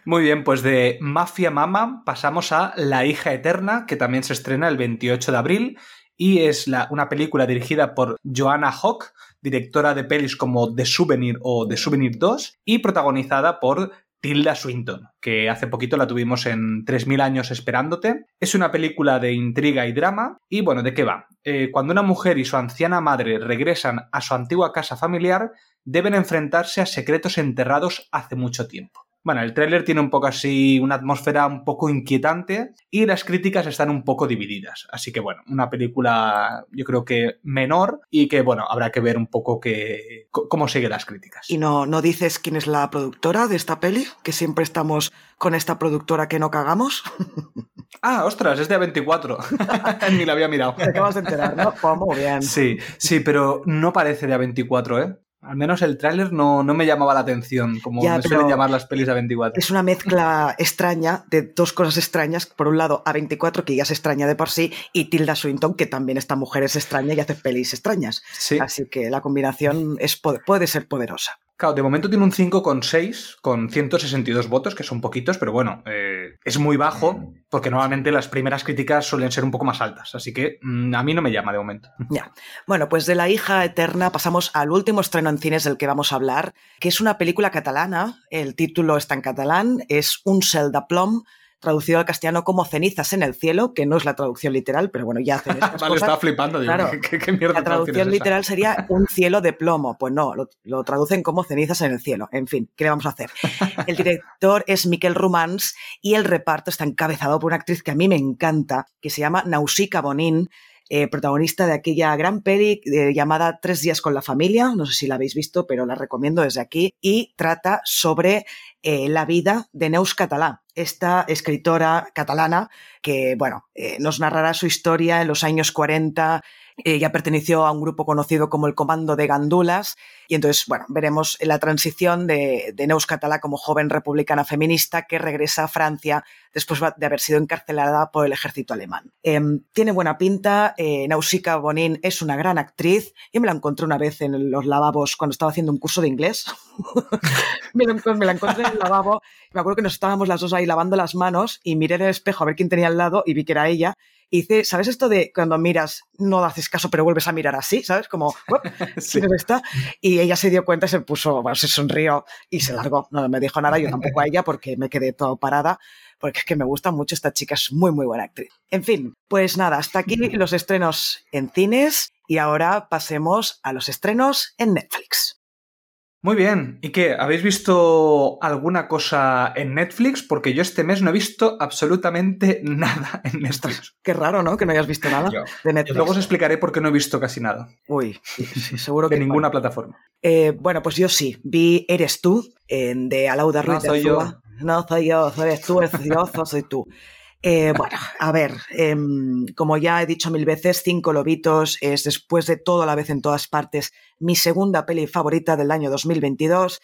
Muy bien, pues de Mafia Mama pasamos a La hija eterna, que también se estrena el 28 de abril y es una película dirigida por Joanna Hawk, directora de pelis como The Souvenir o The Souvenir 2 y protagonizada por Tilda Swinton, que hace poquito la tuvimos en 3.000 años esperándote. Es una película de intriga y drama. Y bueno, ¿de qué va? Eh, cuando una mujer y su anciana madre regresan a su antigua casa familiar, deben enfrentarse a secretos enterrados hace mucho tiempo. Bueno, el tráiler tiene un poco así una atmósfera un poco inquietante y las críticas están un poco divididas. Así que bueno, una película yo creo que menor y que bueno, habrá que ver un poco que, cómo siguen las críticas. ¿Y no, no dices quién es la productora de esta peli? Que siempre estamos con esta productora que no cagamos. Ah, ostras, es de A24. Ni la había mirado. Te acabas de enterar, ¿no? Pues muy bien. Sí, sí, pero no parece de A24, ¿eh? Al menos el tráiler no, no, me llamaba la atención, como me suelen llamar las pelis a 24. Es una mezcla extraña de dos cosas extrañas. Por un lado, A24, que ya se extraña de por sí, y Tilda Swinton, que también esta mujer es extraña y hace pelis extrañas. Así que la combinación es, puede ser poderosa. Claro, de momento tiene un 5,6 con 162 votos, que son poquitos, pero bueno, eh, es muy bajo porque normalmente las primeras críticas suelen ser un poco más altas, así que mm, a mí no me llama de momento. Ya. Bueno, pues de La hija eterna pasamos al último estreno en cines del que vamos a hablar, que es una película catalana, el título está en catalán, es Un cel de plom, traducido al castellano como cenizas en el cielo, que no es la traducción literal, pero bueno, ya hacen estas vale, estaba flipando. Digo, ¿qué, mierda la traducción literal sería un cielo de plomo. Pues no, lo, traducen como cenizas en el cielo. En fin, ¿qué le vamos a hacer? El director es Miquel Rumans y el reparto está encabezado por una actriz que a mí me encanta, que se llama Nausicaa Bonin, eh, protagonista de aquella gran peli eh, llamada Tres días con la familia, no sé si la habéis visto, pero la recomiendo desde aquí, y trata sobre eh, la vida de Neus Català, esta escritora catalana que, bueno, eh, nos narrará su historia en los años 40. Ella perteneció a un grupo conocido como el Comando de Gandulas y entonces, bueno, veremos la transición de, de Neus Català como joven republicana feminista que regresa a Francia después de haber sido encarcelada por el ejército alemán. Eh, tiene buena pinta, eh, Bonin es una gran actriz. Yo me la encontré una vez en los lavabos cuando estaba haciendo un curso de inglés. me, la, me, la, encontré en el lavabo. Me acuerdo que nos estábamos las dos ahí lavando las manos y miré en el espejo a ver quién tenía al lado y vi que era ella. Y dice, ¿sabes esto de cuando miras, no haces caso, pero vuelves a mirar así? ¿Sabes? Como, sí. ¿quién está? Y ella se dio cuenta y se puso, bueno, se sonrió y se largó. No me dijo nada, yo tampoco a ella porque me quedé todo parada porque es que me gusta mucho esta chica, es muy, muy buena actriz. En fin, pues nada, hasta aquí los estrenos en cines y ahora pasemos a los estrenos en Netflix. Muy bien. ¿Y qué? ¿Habéis visto alguna cosa en Netflix? Porque yo este mes no he visto absolutamente nada en Netflix. Qué raro, ¿no? Que no hayas visto nada yo, de Netflix. Luego os explicaré por qué no he visto casi nada. Uy, sí, seguro de que. ninguna bueno. plataforma. Eh, bueno, pues yo sí. Vi Eres tú, en, de Alauda Ruiz No soy de Azúa. No soy yo, eres tú, eres yo, soy tú. Eh, bueno, a ver, eh, como ya he dicho mil veces, Cinco Lobitos es después de todo a la vez en todas partes mi segunda peli favorita del año 2022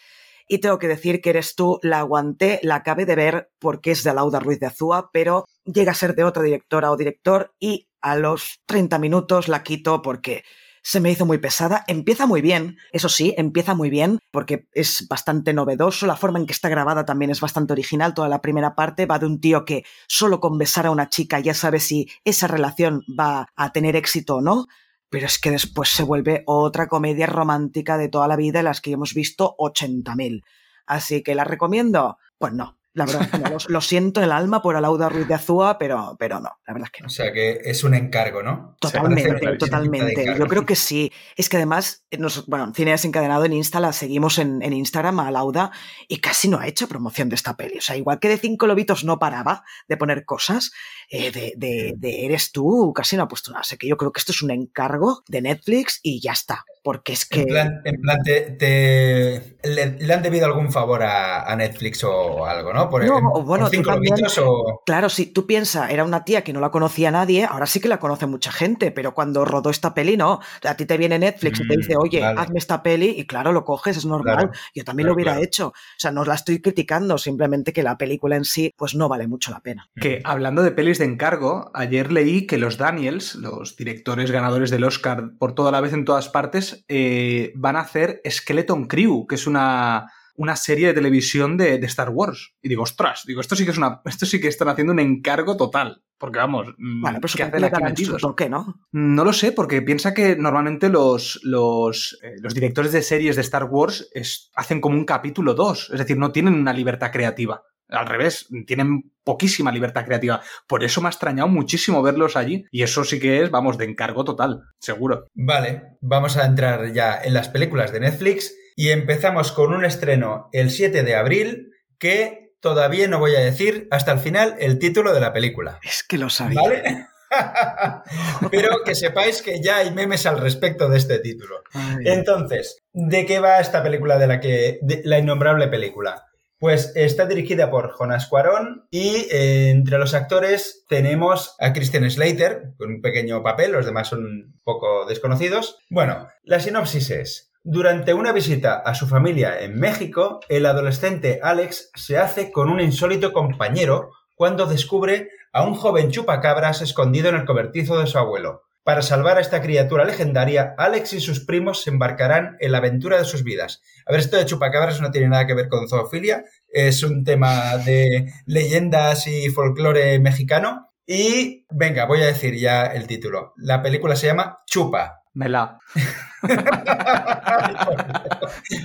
y tengo que decir que eres tú, la aguanté, la acabé de ver porque es de Lauda Ruiz de Azúa, pero llega a ser de otra directora o director y a los 30 minutos la quito porque se me hizo muy pesada. Empieza muy bien, eso sí, empieza muy bien, porque es bastante novedoso. La forma en que está grabada también es bastante original. Toda la primera parte va de un tío que solo con besar a una chica ya sabe si esa relación va a tener éxito o no. Pero es que después se vuelve otra comedia romántica de toda la vida, en las que hemos visto 80.000. Así que la recomiendo. Pues no, la verdad es que no, lo, siento en el alma por Alauda Ruiz de Azúa, pero, pero no, la verdad es que no. O sea que es un encargo, ¿no? Totalmente, o sea, totalmente. Yo creo que sí. Es que además, nos, bueno, Cine Desencadenado en Insta la seguimos en, en, Instagram a Alauda y casi no ha hecho promoción de esta peli. O sea, igual que de Cinco Lobitos no paraba de poner cosas, eh, de, de, de, Eres tú, casi no ha puesto nada. Así que yo creo que esto es un encargo de Netflix y ya está. Porque es que. En plan, en plan te, te le, le, han debido algún favor a, a Netflix o algo, ¿no? Por, no, o bueno, cinco también, o... Claro, si tú piensas, era una tía que no la conocía nadie, ahora sí que la conoce mucha gente, pero cuando rodó esta peli, no. A ti te viene Netflix mm, y te dice, oye, vale. hazme esta peli, y claro, lo coges, es normal. Claro, Yo también claro, lo hubiera claro. hecho. O sea, no la estoy criticando, simplemente que la película en sí, pues no vale mucho la pena. Que hablando de pelis de encargo, ayer leí que los Daniels, los directores ganadores del Oscar por toda la vez en todas partes, eh, van a hacer Skeleton Crew, que es una una serie de televisión de, de, Star Wars. Y digo, ostras, digo, esto sí que es una, esto sí que están haciendo un encargo total. Porque vamos, bueno, pero ¿qué hacen aquí metidos? ¿Por qué no? No lo sé, porque piensa que normalmente los, los, eh, los directores de series de Star Wars es, hacen como un capítulo 2, es decir, no tienen una libertad creativa. Al revés, tienen poquísima libertad creativa. Por eso me ha extrañado muchísimo verlos allí. Y eso sí que es, vamos, de encargo total, seguro. Vale, vamos a entrar ya en las películas de Netflix. Y empezamos con un estreno el 7 de abril que todavía no voy a decir hasta el final el título de la película. Es que lo sabía. ¿Vale? Pero que sepáis que ya hay memes al respecto de este título. Ay. Entonces, ¿de qué va esta película de la que. De la innombrable película? Pues está dirigida por Jonas Cuarón y eh, entre los actores tenemos a Christian Slater, con un pequeño papel, los demás son un poco desconocidos. Bueno, la sinopsis es. Durante una visita a su familia en México, el adolescente Alex se hace con un insólito compañero cuando descubre a un joven chupacabras escondido en el cobertizo de su abuelo. Para salvar a esta criatura legendaria, Alex y sus primos se embarcarán en la aventura de sus vidas. A ver, esto de chupacabras no tiene nada que ver con zoofilia, es un tema de leyendas y folclore mexicano. Y venga, voy a decir ya el título. La película se llama Chupa. Mela.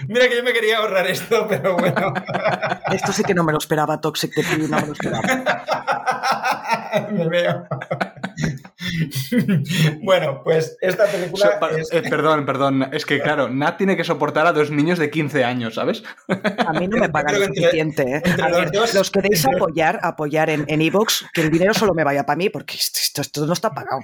Mira que yo me quería ahorrar esto, pero bueno. Esto sí que no me lo esperaba, Toxic de no me lo esperaba. me veo. bueno, pues esta película. So, es... eh, perdón, perdón. Es que, claro, Nat tiene que soportar a dos niños de 15 años, ¿sabes? A mí no me pagan lo suficiente. ¿eh? A ver, los, queréis apoyar, apoyar en Evox, en que el dinero solo me vaya para mí, porque esto, esto no está pagado.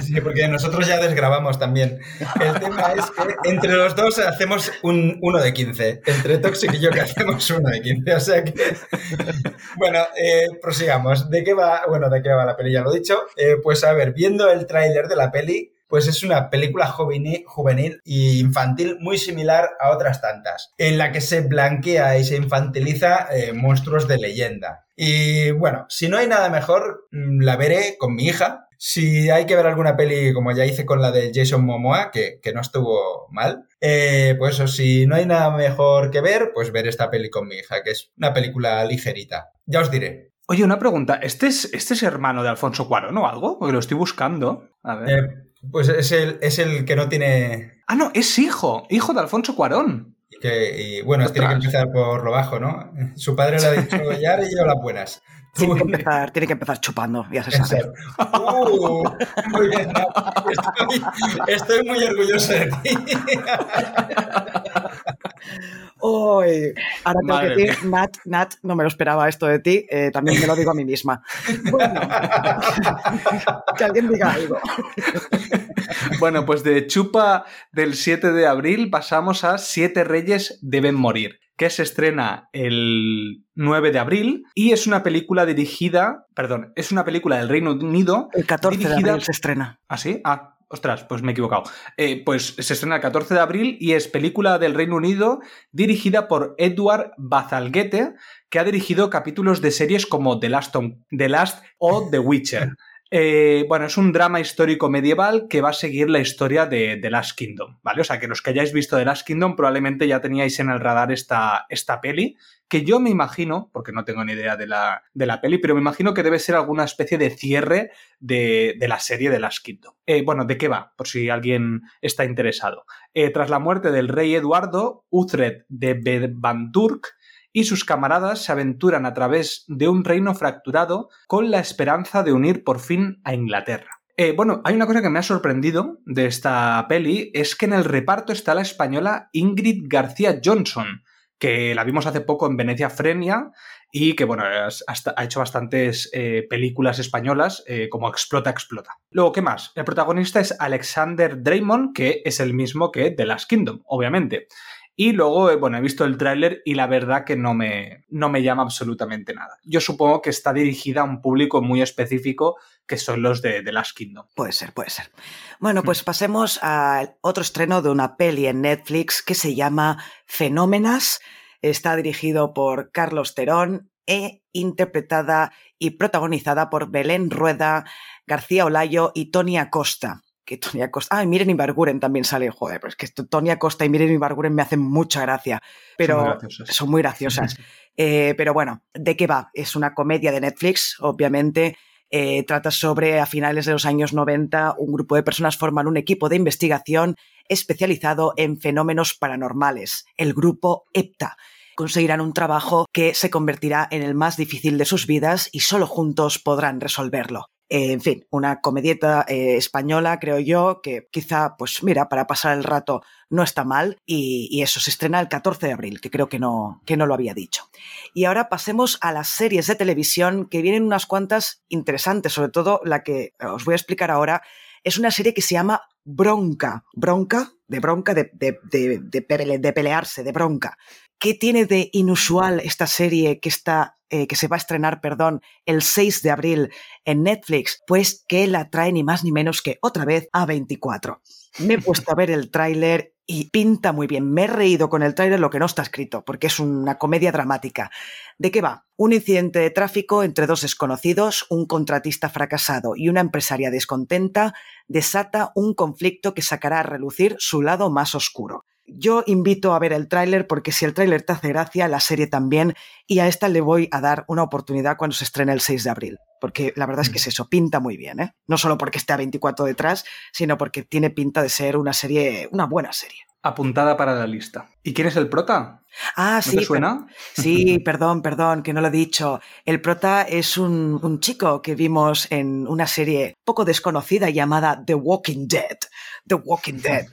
Sí, porque nosotros ya desgrabamos también. El tema es que entre los dos hacemos un 1 de 15. Entre Toxic y yo que hacemos 1 de 15. O sea que. Bueno, eh, prosigamos. ¿De qué va? Bueno, ¿de qué va la peli? Ya lo he dicho. Eh, pues a ver, viendo el tráiler de la peli, pues es una película juvenil, e infantil muy similar a otras tantas, en la que se blanquea y se infantiliza eh, monstruos de leyenda. Y bueno, si no hay nada mejor, la veré con mi hija. Si hay que ver alguna peli, como ya hice con la de Jason Momoa, que, que no estuvo mal, eh, pues eso, si no hay nada mejor que ver, pues ver esta peli con mi hija, que es una película ligerita. Ya os diré. Oye, una pregunta. ¿Este es, este es hermano de Alfonso Cuarón o algo? Porque lo estoy buscando. A ver. Eh, pues es el, es el que no tiene. Ah, no, es hijo. Hijo de Alfonso Cuarón. Y, que, y bueno, Ostras. tiene que empezar por lo bajo, ¿no? Su padre le ha dicho, ya le llevo las buenas. Tiene que, empezar, tiene que empezar chupando, ya se sabe. Uh, muy bien, estoy, estoy, muy orgulloso de ti. Uy, ahora tengo Madre que decir, Nat, Nat, no me lo esperaba esto de ti, eh, también me lo digo a mí misma. Bueno, que alguien diga algo. Bueno, pues de Chupa del 7 de abril pasamos a Siete Reyes deben morir que se estrena el 9 de abril y es una película dirigida, perdón, es una película del Reino Unido. El 14 dirigida... de abril se estrena. ¿Ah, sí? Ah, ostras, pues me he equivocado. Eh, pues se estrena el 14 de abril y es película del Reino Unido dirigida por Edward Bazalgette, que ha dirigido capítulos de series como The Last, The Last o The Witcher. Eh, bueno, es un drama histórico medieval que va a seguir la historia de The Last Kingdom, ¿vale? O sea, que los que hayáis visto The Last Kingdom probablemente ya teníais en el radar esta, esta peli, que yo me imagino, porque no tengo ni idea de la, de la peli, pero me imagino que debe ser alguna especie de cierre de, de la serie The Last Kingdom. Eh, bueno, ¿de qué va? Por si alguien está interesado. Eh, tras la muerte del rey Eduardo, Uthred de Bedbanturk y sus camaradas se aventuran a través de un reino fracturado con la esperanza de unir por fin a Inglaterra. Eh, bueno, hay una cosa que me ha sorprendido de esta peli, es que en el reparto está la española Ingrid García Johnson, que la vimos hace poco en Venecia Frenia y que, bueno, ha hecho bastantes eh, películas españolas eh, como Explota, Explota. Luego, ¿qué más? El protagonista es Alexander Draymond, que es el mismo que The Last Kingdom, obviamente. Y luego, bueno, he visto el tráiler y la verdad que no me, no me llama absolutamente nada. Yo supongo que está dirigida a un público muy específico que son los de The Last Kingdom. Puede ser, puede ser. Bueno, pues pasemos a otro estreno de una peli en Netflix que se llama Fenómenas. Está dirigido por Carlos Terón e interpretada y protagonizada por Belén Rueda, García Olayo y Tony Acosta que Tony Acosta. Ah, y Miren Ibarguren también sale. Joder, pero es que Tony Acosta y Miren Ibarguren me hacen mucha gracia. Pero son muy graciosas. Son muy graciosas. eh, pero bueno, ¿de qué va? Es una comedia de Netflix, obviamente. Eh, trata sobre, a finales de los años 90, un grupo de personas forman un equipo de investigación especializado en fenómenos paranormales, el grupo EPTA. Conseguirán un trabajo que se convertirá en el más difícil de sus vidas y solo juntos podrán resolverlo. Eh, en fin, una comedieta eh, española, creo yo, que quizá, pues mira, para pasar el rato no está mal y, y, eso se estrena el 14 de abril, que creo que no, que no lo había dicho. Y ahora pasemos a las series de televisión, que vienen unas cuantas interesantes, sobre todo la que os voy a explicar ahora, es una serie que se llama Bronca. Bronca, de bronca, de, de, de, de pelearse, de bronca. ¿Qué tiene de inusual esta serie que está eh, que se va a estrenar, perdón, el 6 de abril en Netflix? Pues que la trae ni más ni menos que otra vez a 24. Me he puesto a ver el tráiler y pinta muy bien. Me he reído con el tráiler lo que no está escrito, porque es una comedia dramática. ¿De qué va? Un incidente de tráfico entre dos desconocidos, un contratista fracasado y una empresaria descontenta, desata un conflicto que sacará a relucir su lado más oscuro. Yo invito a ver el tráiler porque si el tráiler te hace gracia, la serie también, y a esta le voy a dar una oportunidad cuando se estrene el 6 de abril, porque la verdad es que es eso, pinta muy bien, ¿eh? No solo porque esté a 24 detrás, sino porque tiene pinta de ser una serie, una buena serie. Apuntada para la lista. ¿Y quién es el prota? Ah, ¿No sí. te suena? Sí, perdón, perdón, que no lo he dicho. El prota es un, un chico que vimos en una serie poco desconocida llamada The Walking Dead. The Walking Dead,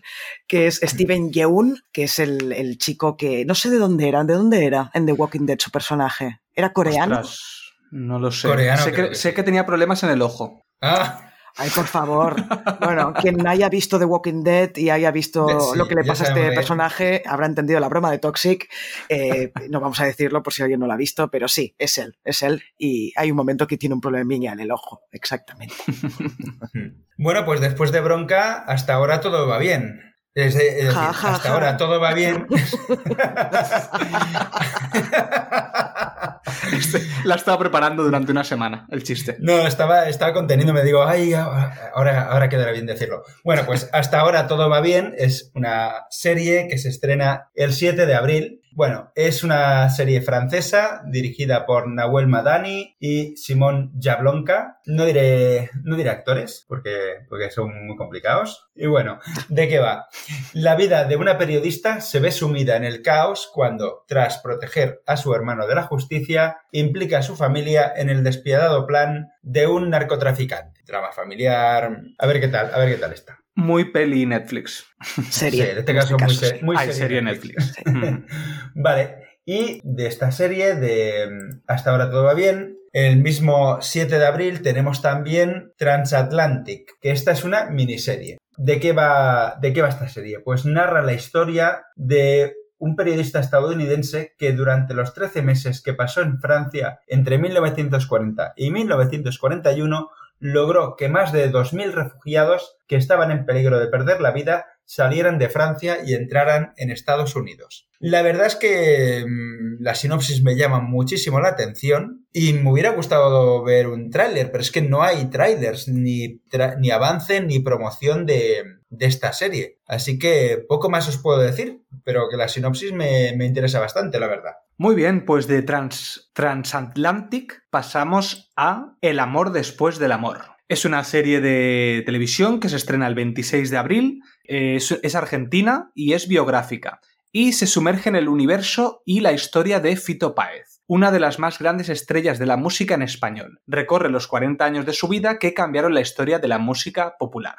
que es Steven Yeun, que es el, el chico que no sé de dónde era, ¿de dónde era en The Walking Dead su personaje? ¿Era coreano? Ostras, no lo sé. Coreano, sé, que, que sé que tenía problemas en el ojo. Ah, Ay, por favor. Bueno, quien haya visto The Walking Dead y haya visto Sí, lo que le pasa a este personaje, habrá entendido la broma de Toxic. Eh, no vamos a decirlo por si alguien no lo ha visto, pero sí, es él, es él. Y hay un momento que tiene un problemilla en el ojo, exactamente. Bueno, pues después de bronca, hasta ahora todo va bien. Ja, ja, hasta ja. ahora todo va bien. La estaba preparando durante una semana, el chiste. No, estaba, estaba contenido, me digo, ay, ahora, ahora quedará bien decirlo. Bueno, pues hasta ahora todo va bien. Es una serie que se estrena el 7 de abril. Bueno, es una serie francesa dirigida por Nahuel Madani y Simón Jablonka. No diré, no diré actores porque, porque son muy complicados. Y bueno, ¿de qué va? La vida de una periodista se ve sumida en el caos cuando, tras proteger a su hermano de la justicia, implica a su familia en el despiadado plan de un narcotraficante. Drama familiar. A ver qué tal, a ver qué tal está. Muy peli Netflix. Serie. Sí, en este caso, muy, sí. se- muy Hay serie Netflix. Vale, y de esta serie de Hasta ahora todo va bien, el mismo 7 de abril tenemos también Transatlantic, que esta es una miniserie. ¿De qué va, de qué va esta serie? Pues narra la historia de un periodista estadounidense que durante los 13 meses que pasó en Francia entre 1940 y 1941 logró que más de 2.000 refugiados que estaban en peligro de perder la vida salieran de Francia y entraran en Estados Unidos. La verdad es que mm, la sinopsis me llama muchísimo la atención y me hubiera gustado ver un tráiler, pero es que no hay trailers, ni, ni avance, ni promoción de, de esta serie. Así que poco más os puedo decir, pero que la sinopsis me, me interesa bastante, la verdad. Muy bien, pues de Trans Transatlantic pasamos a El amor después del amor. Es una serie de televisión que se estrena el 26 de abril, es, es argentina y es biográfica. Y se sumerge en el universo y la historia de Fito Páez, una de las más grandes estrellas de la música en español. Recorre los 40 años de su vida que cambiaron la historia de la música popular.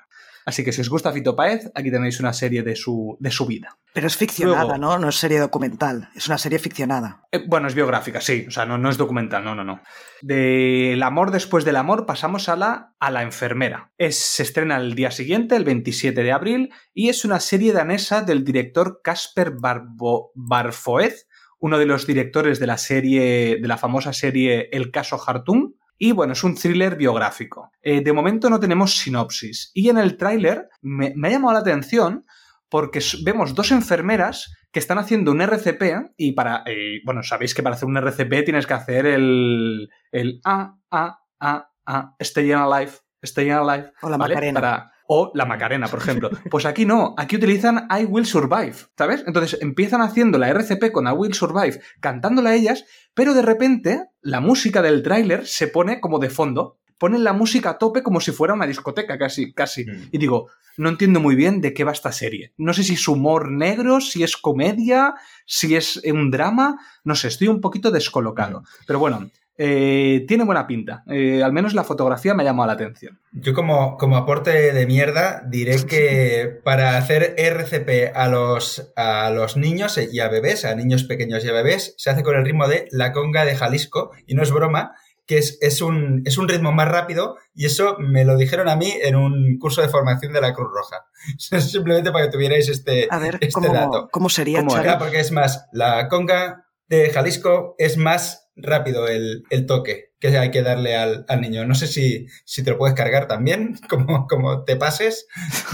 Así que si os gusta Fito Páez, aquí tenéis una serie de su, de su vida. Pero es ficcionada, Luego- ¿no? No es serie documental. Es una serie ficcionada. Eh, bueno, es biográfica, sí. O sea, no, no es documental, no, no, no. Del amor después del amor pasamos a la, a la enfermera. Es, se estrena el día siguiente, el 27 de abril, y es una serie danesa del director Casper Barbo, Barfoed, uno de los directores de la serie, de la famosa serie El caso Hartung. Y bueno, es un thriller biográfico. Eh, de momento no tenemos sinopsis. Y en el tráiler me, me ha llamado la atención porque vemos dos enfermeras que están haciendo un RCP y para, eh, bueno, sabéis que para hacer un RCP tienes que hacer el, el A, A, A, A, Stay Alive, Stay Alive, O la ¿vale? Macarena. Para- o la Macarena, por ejemplo. Pues aquí no, aquí utilizan I Will Survive, ¿sabes? Entonces empiezan haciendo la RCP con I Will Survive, cantándola a ellas, pero de repente la música del tráiler se pone como de fondo. Ponen la música a tope como si fuera una discoteca, casi, casi. Mm. Y digo, no entiendo muy bien de qué va esta serie. No sé si es humor negro, si es comedia, si es un drama. No sé, estoy un poquito descolocado. Pero bueno, eh, tiene buena pinta. Eh, al menos la fotografía me ha llamado la atención. Yo como, como aporte de mierda diré que para hacer RCP a los, a los niños y a bebés, a niños pequeños y a bebés, se hace con el ritmo de la conga de Jalisco, y no es broma, que es, es, un, es un ritmo más rápido, y eso me lo dijeron a mí en un curso de formación de la Cruz Roja. Simplemente para que tuvierais este, A ver, este ¿cómo, dato. ¿cómo sería, ¿Cómo porque es más, la conga de Jalisco es más rápido el, el toque que hay que darle al, al niño. No sé si, si te lo puedes cargar también, como, como te pases,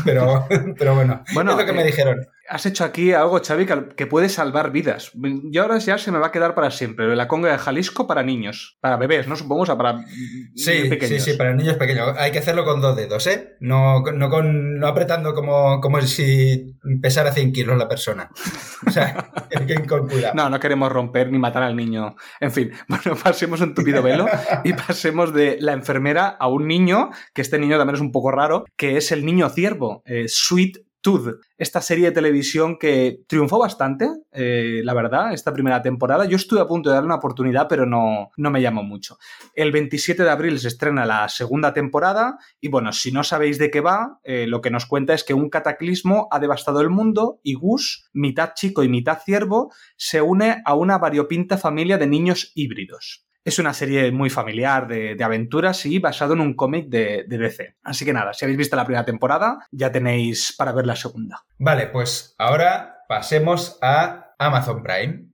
pero, pero bueno, Bueno, es lo que me eh, dijeron. Has hecho aquí algo, Xavi, que, puede salvar vidas. Yo ahora ya se me va a quedar para siempre. La conga de Jalisco para niños. Para bebés, ¿no? Supongo, o sea, para Sí, niños sí, pequeños. sí, para niños pequeños. Hay que hacerlo con dos dedos, ¿eh? No, no, con, no apretando como, como si pesara 100 kilos la persona. O sea, hay que. No, no queremos romper ni matar al niño. En fin, bueno, pasemos un tupido velo y pasemos de la enfermera a un niño, que este niño también es un poco raro, que es el niño ciervo, eh, Sweet Esta serie de televisión que triunfó bastante, eh, la verdad, esta primera temporada. Yo estuve a punto de darle una oportunidad, pero no, no me llamó mucho. El 27 de abril se estrena la segunda temporada y bueno, si no sabéis de qué va, eh, lo que nos cuenta es que un cataclismo ha devastado el mundo y Gus, mitad chico y mitad ciervo, se une a una variopinta familia de niños híbridos. Es una serie muy familiar de, aventuras y basado en un cómic de, de, DC. Así que nada, si habéis visto la primera temporada, ya tenéis para ver la segunda. Vale, pues ahora pasemos a Amazon Prime.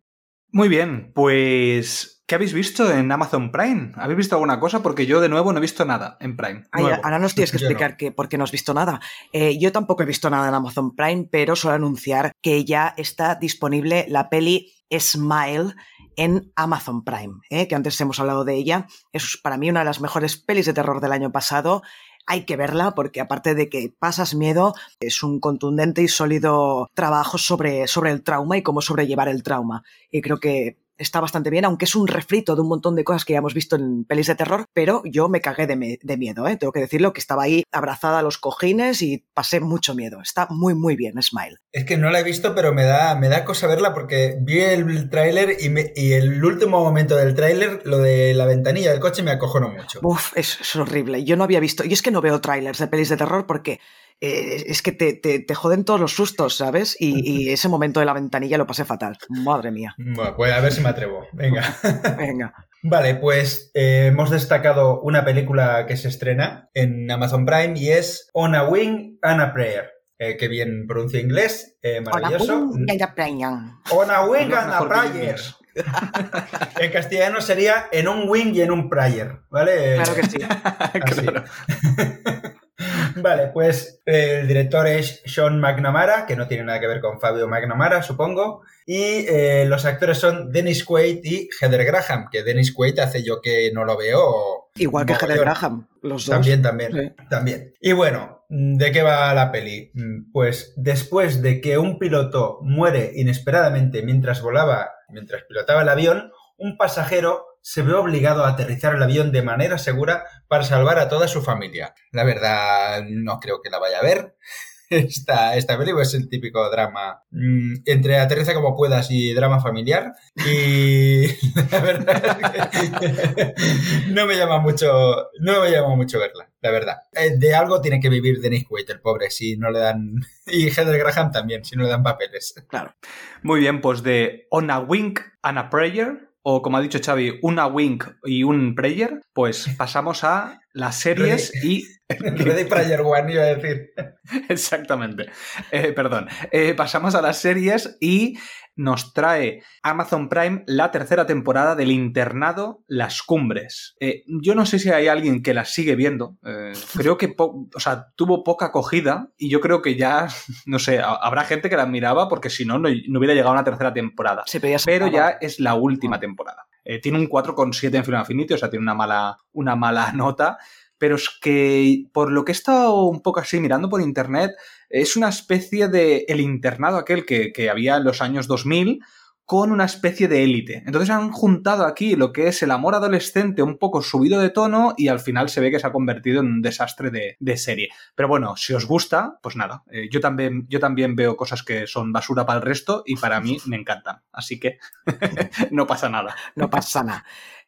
Muy bien, pues ¿qué habéis visto en Amazon Prime? ¿Habéis visto alguna cosa? Porque yo de nuevo no he visto nada en Prime. Ay, ahora nos tienes que explicar que, por qué no has visto nada. Eh, yo tampoco he visto nada en Amazon Prime, pero suelo anunciar que ya está disponible la peli Smile en Amazon Prime, ¿eh? que antes hemos hablado de ella. Es para mí una de las mejores pelis de terror del año pasado. Hay que verla porque aparte de que pasas miedo, es un contundente y sólido trabajo sobre, sobre el trauma y cómo sobrellevar el trauma. Y creo que está bastante bien, aunque es un refrito de un montón de cosas que ya hemos visto en pelis de terror, pero yo me cagué de, miedo, ¿eh? tengo que decirlo, que estaba ahí abrazada a los cojines y pasé mucho miedo. Está muy, muy bien, Smile. Es que no la he visto, pero me da, me da cosa verla porque vi el tráiler y, y, el último momento del tráiler, lo de la ventanilla del coche, me acojonó mucho. Uf, es, es horrible. Yo no había visto, y es que no veo trailers de pelis de terror porque eh, es que te, te, joden todos los sustos, ¿sabes? Y, ese momento de la ventanilla lo pasé fatal. Madre mía. Bueno, pues a ver si me atrevo. Venga. Venga. Vale, pues eh, hemos destacado una película que se estrena en Amazon Prime y es On a Wing and a Prayer. Eh, que bien pronuncia inglés, maravilloso. On a Wing and a Prayer. On a Wing and a Prayer. en castellano sería en un wing y en un prayer, ¿vale? Claro que sí. claro. Vale, pues el director es Sean McNamara, que no tiene nada que ver con Fabio McNamara, supongo. Y eh, los actores son Dennis Quaid y Heather Graham, que Dennis Quaid hace yo que no lo veo. Igual que Heather Graham, los dos. También, también, también. Y bueno, ¿de qué va la peli? Pues después de que un piloto muere inesperadamente mientras volaba, mientras pilotaba el avión, un pasajero se ve obligado a aterrizar el avión de manera segura para salvar a toda su familia. La verdad, no creo que la vaya a ver. Esta, esta película es el típico drama mm, entre aterriza como puedas y drama familiar. Y la verdad no me llama mucho, no me llama mucho verla, la verdad. Eh, de algo tiene que vivir Dennis Quaid, el pobre, si no le dan. Y Heather Graham también, si no le dan papeles. Claro. Muy bien, pues de On a Wink and a Prayer o como ha dicho Xavi, una wink y un prayer, pues pasamos a las series y... Ready Prayer One, iba a decir. Exactamente. Eh, perdón. Eh, pasamos a las series y nos trae Amazon Prime la tercera temporada del internado Las Cumbres. Eh, yo no sé si hay alguien que la sigue viendo. Creo que o sea, tuvo poca acogida y yo creo que ya, no sé, habrá gente que la miraba porque si no, no, hubiera llegado a una tercera temporada. pero ya es la última temporada. Eh, tiene un 4,7 en Final Affinity, o sea, tiene una mala, una mala nota pero es que por lo que he estado un poco así mirando por internet, es una especie de el internado aquel que, había en los años 2000 con una especie de élite. Entonces han juntado aquí lo que es el amor adolescente un poco subido de tono y al final se ve que se ha convertido en un desastre de, serie. Pero bueno, si os gusta, pues nada, eh, yo, también, yo también veo cosas que son basura para el resto y para mí me encantan. Así que no pasa nada. No pasa nada.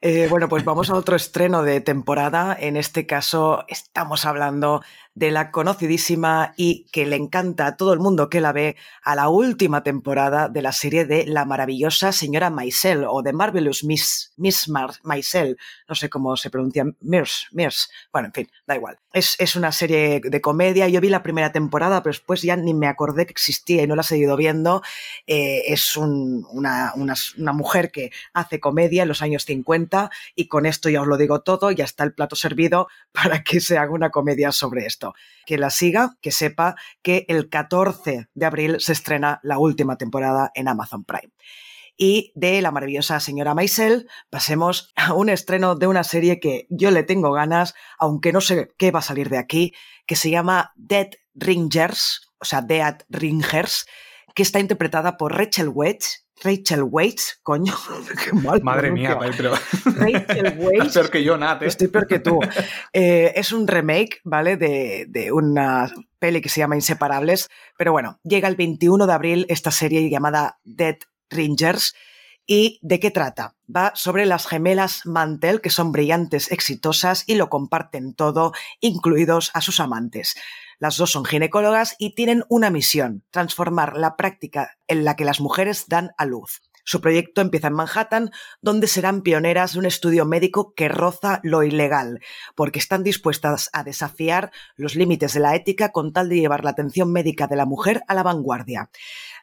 Eh, bueno, pues vamos a otro estreno de temporada. En este caso estamos hablando de la conocidísima y que le encanta a todo el mundo que la ve a la última temporada de la serie de La maravillosa señora Maisel o de Marvelous Miss, Miss Maisel, no sé cómo se pronuncia, Mirs, Mirs, bueno, en fin, da igual. Es, es, una serie de comedia, yo vi la primera temporada, pero después ya ni me acordé que existía y no la he seguido viendo. Eh, es una, una, una mujer que hace comedia en los años 50 y con esto ya os lo digo todo, ya está el plato servido para que se haga una comedia sobre esto. Que la siga, que sepa que el 14 de abril se estrena la última temporada en Amazon Prime. Y de la maravillosa señora Maisel pasemos a un estreno de una serie que yo le tengo ganas, aunque no sé qué va a salir de aquí, que se llama Dead Ringers, o sea, Dead Ringers, que está interpretada por Rachel Wedge, Rachel Waits, coño, qué mal. Madre mía, pero. Rachel Waits. Peor que yo, Nat, ¿eh? Estoy peor que tú. Eh, es un remake, ¿vale? De, de una peli que se llama Inseparables. Pero bueno, llega el 21 de abril esta serie llamada Dead Ringers. ¿Y de qué trata? Va sobre las gemelas Mantel, que son brillantes, exitosas y lo comparten todo, incluidos a sus amantes. Las dos son ginecólogas y tienen una misión, transformar la práctica en la que las mujeres dan a luz. Su proyecto empieza en Manhattan, donde serán pioneras de un estudio médico que roza lo ilegal, porque están dispuestas a desafiar los límites de la ética con tal de llevar la atención médica de la mujer a la vanguardia.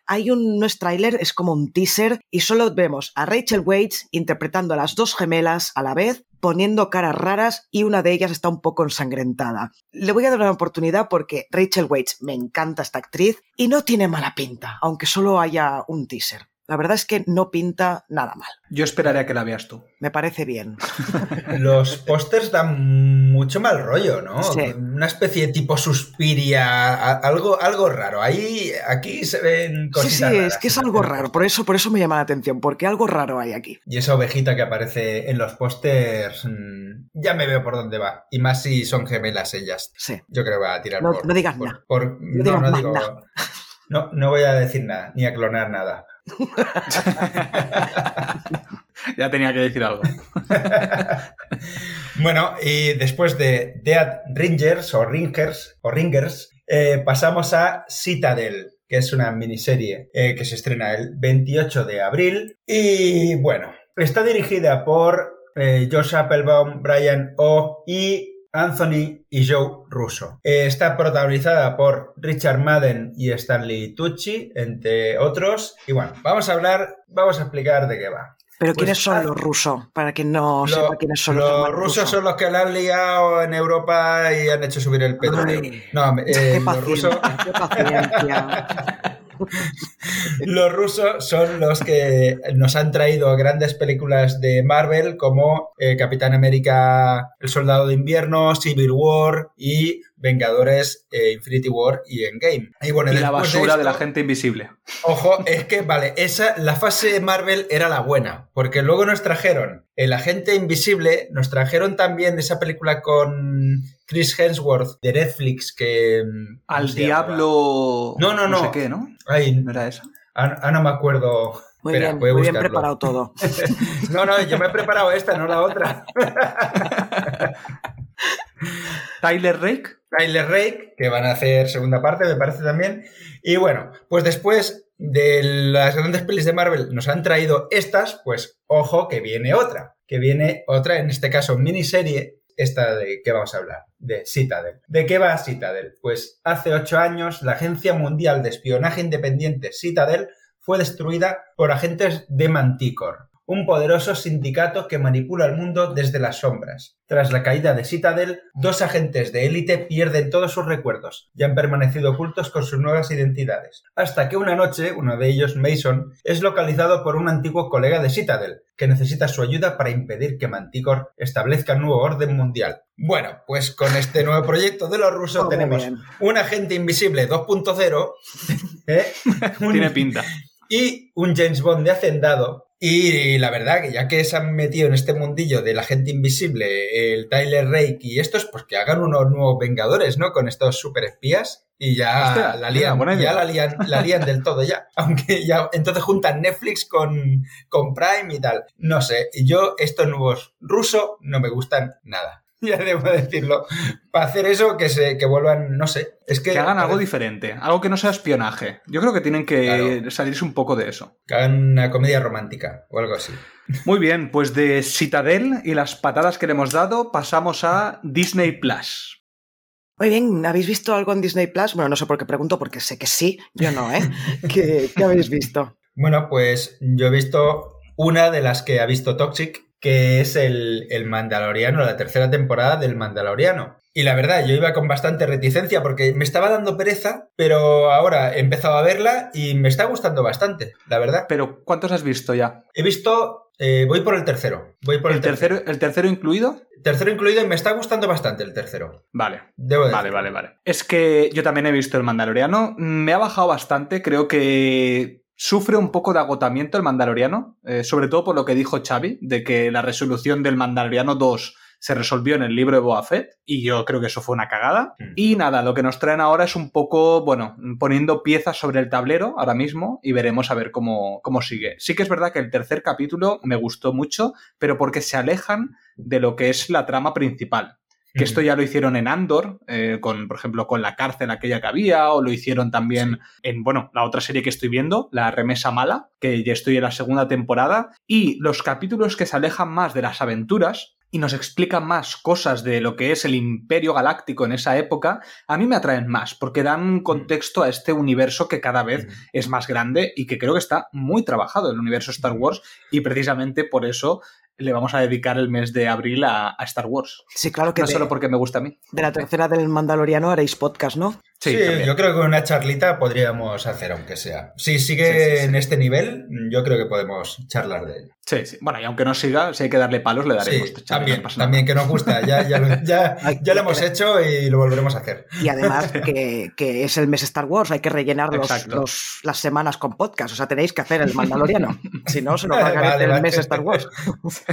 Hay un, no es tráiler, es como un teaser, y solo vemos a Rachel Waits interpretando a las dos gemelas a la vez, poniendo caras raras y una de ellas está un poco ensangrentada. Le voy a dar una oportunidad porque Rachel Waits me encanta esta actriz y no tiene mala pinta, aunque solo haya un teaser. La verdad es que no pinta nada mal. Yo esperaré a que la veas tú. Me parece bien. Los pósters dan mucho mal rollo, ¿no? Sí. Una especie de tipo suspiria, algo, algo raro. Ahí, aquí se ven Sí, cositas sí, raras es que es algo raro, por eso, por eso me llama la atención, porque algo raro hay aquí. Y esa ovejita que aparece en los pósters, mm, ya me veo por dónde va. Y más si son gemelas ellas. Sí. Yo creo que va a tirar No- por... no digas por- nada. por- No no, digas no más digo... nada. No, no voy a decir nada, ni a clonar nada. Ya tenía que decir algo. Bueno, y después de Dead Ringers o Ringers o Ringers, eh, pasamos a Citadel, que es una miniserie eh, que se estrena el 28 de abril. Y bueno, está dirigida por eh, Josh Applebaum, Brian O y Anthony y Joe Russo. Eh, está protagonizada por Richard Madden y Stanley Tucci, entre otros. Y bueno, vamos a hablar, vamos a explicar de qué va. Pero Pues, ¿quiénes son los rusos? Para quien no Lo- sepa quiénes son los, los hermanos rusos son los que la han liado en Europa y han hecho subir el petróleo. Ay, no, eh, qué los, rusos, qué paciencia. los rusos son los que nos han traído grandes películas de Marvel como eh, Capitán América, El Soldado de Invierno, Civil War y Vengadores, eh, Infinity War y Endgame. Y bueno, Y la basura de, la gente invisible. Ojo, es que, vale, esa, la fase de Marvel era la buena, porque luego nos trajeron El Agente Invisible, nos trajeron también esa película con Chris Hemsworth de Netflix que... mm, ¿cómo Al diablo. No, no, No sé no. qué, ¿no? Ay, ¿No era esa? ah, ah, no me acuerdo. Muy Espera, bien, voy a muy bien buscarlo. preparado todo. No, no, yo me he preparado esta, no la otra. Tyler Rake. Tyler Rake, que van a hacer segunda parte, me parece también. Y bueno, pues después de las grandes pelis de Marvel nos han traído estas, pues ojo que viene otra, que viene otra, en este caso miniserie, esta de que vamos a hablar, de Citadel. ¿De qué va Citadel? Pues hace ocho años la Agencia Mundial de Espionaje Independiente Citadel fue destruida por agentes de Manticore, un poderoso sindicato que manipula el mundo desde las sombras. Tras la caída de Citadel, dos agentes de élite pierden todos sus recuerdos y han permanecido ocultos con sus nuevas identidades. Hasta que una noche, uno de ellos, Mason, es localizado por un antiguo colega de Citadel, que necesita su ayuda para impedir que Manticore establezca un nuevo orden mundial. Bueno, pues con este nuevo proyecto de los rusos Oh, tenemos un agente invisible 2.0, ¿eh? Tiene pinta. y un James Bond de hacendado. Y la verdad que ya que se han metido en este mundillo de la gente invisible, el Tyler Rake y estos, pues que hagan unos nuevos Vengadores, ¿no? Con estos super espías y ya Hostia, la lían, ya la lían, la lían del todo ya. Aunque ya entonces juntan Netflix con, con Prime y tal. No sé, yo estos nuevos rusos no me gustan nada. Ya debo decirlo. Para hacer eso, que se que vuelvan, no sé. Es que, Que hagan algo diferente. Algo que no sea espionaje. Yo creo que tienen que Claro. salirse un poco de eso. que hagan una comedia romántica o algo así. Muy bien, pues de Citadel y las patadas que le hemos dado, pasamos a Disney Plus. Muy bien, ¿habéis visto algo en Disney Plus? Bueno, no sé por qué pregunto, porque sé que sí, yo no, ¿eh? ¿Qué, qué habéis visto? Bueno, pues yo he visto una de las que ha visto Toxic, que es el, el Mandaloriano, la tercera temporada del Mandaloriano. Y la verdad, yo iba con bastante reticencia porque me estaba dando pereza, pero ahora he empezado a verla y me está gustando bastante, la verdad. Pero, ¿cuántos has visto ya? He visto, eh, voy por el tercero, voy por el, ¿El tercero, ¿El tercero incluido? tercero incluido y me está gustando bastante el tercero. Vale. Debo decir. Vale, vale, vale. Es que yo también he visto el Mandaloriano. Me ha bajado bastante. Creo que sufre un poco de agotamiento el Mandaloriano, eh, sobre todo por lo que dijo Xavi, de que la resolución del Mandaloriano 2 se resolvió en el libro de Boa Fett, y yo creo que eso fue una cagada. Mm. Y nada, lo que nos traen ahora es un poco, bueno, poniendo piezas sobre el tablero ahora mismo y veremos a ver cómo, cómo sigue. Sí que es verdad que el tercer capítulo me gustó mucho, pero porque se alejan de lo que es la trama principal. Que esto ya lo hicieron en Andor, eh, con, por ejemplo, con la cárcel aquella que había, o lo hicieron también en, bueno, la otra serie que estoy viendo, La Remesa Mala, que ya estoy en la segunda temporada, y los capítulos que se alejan más de las aventuras y nos explican más cosas de lo que es el imperio galáctico en esa época, a mí me atraen más, porque dan contexto a este universo que cada vez Mm. es más grande y que creo que está muy trabajado el universo Star Wars, y precisamente por eso le vamos a dedicar el mes de abril a, a Star Wars. Sí, claro que No de, solo porque me gusta a mí. de la tercera del Mandaloriano haréis podcast, ¿no? Sí, yo creo que una charlita podríamos hacer, aunque sea. Si sigue Sí, sí, sí. en este nivel, yo creo que podemos charlar de él. Sí, sí. Bueno, y aunque no siga, si hay que darle palos, le daremos. Sí, Xavi, también, no también que nos gusta. Ya, ya, lo, ya, ya lo hemos hecho y lo volveremos a hacer. Y además que, que es el mes Star Wars, hay que rellenar los, las semanas con podcast. O sea, tenéis que hacer el Mandaloriano. Si no, se lo Vale, pagaré el vale. mes Star Wars.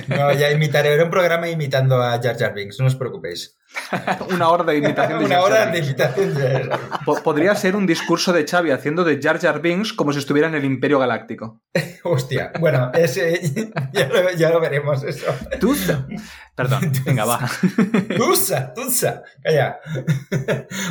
No, ya imitaré. Era un programa imitando a Jar Jar Binks, no os preocupéis. Una hora de imitación de Una hora de imitación de Podría ser un discurso de Xavi haciendo de Jar Jar Binks como si estuviera en el Imperio Galáctico. Hostia, bueno, ese ya lo, ya lo veremos eso. ¿Tú? Perdón, venga, va. Tusa, tusa, calla.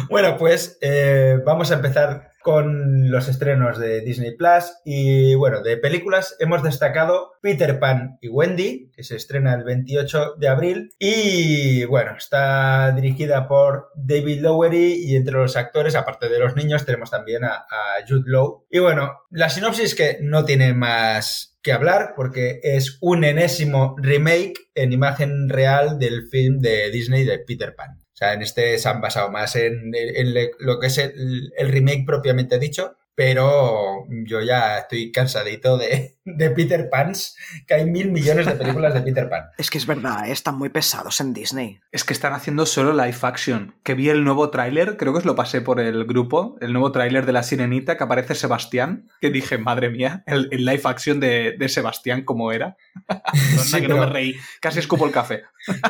bueno, pues eh, vamos a empezar con los estrenos de Disney Plus y bueno, de películas hemos destacado Peter Pan y Wendy, que se estrena el 28 de abril y bueno, está dirigida por David Lowery y entre los actores, aparte de los niños, tenemos también a, a Jude Law. Y bueno, la sinopsis que no tiene más que hablar porque es un enésimo remake en imagen real del film de Disney de Peter Pan. O sea, en este se han basado más en, en le- lo que es el, el remake propiamente dicho, pero yo ya estoy cansadito de, de Peter Pans, que hay mil millones de películas de Peter Pan. Es que es verdad, ¿eh? están muy pesados en Disney. Es que están haciendo solo live action. Que vi el nuevo tráiler, creo que os lo pasé por el grupo, el nuevo tráiler de La Sirenita que aparece Sebastián, que dije, madre mía, el, el live action de, de Sebastián como era. Perdona Sí, que no me reí, casi escupo el café.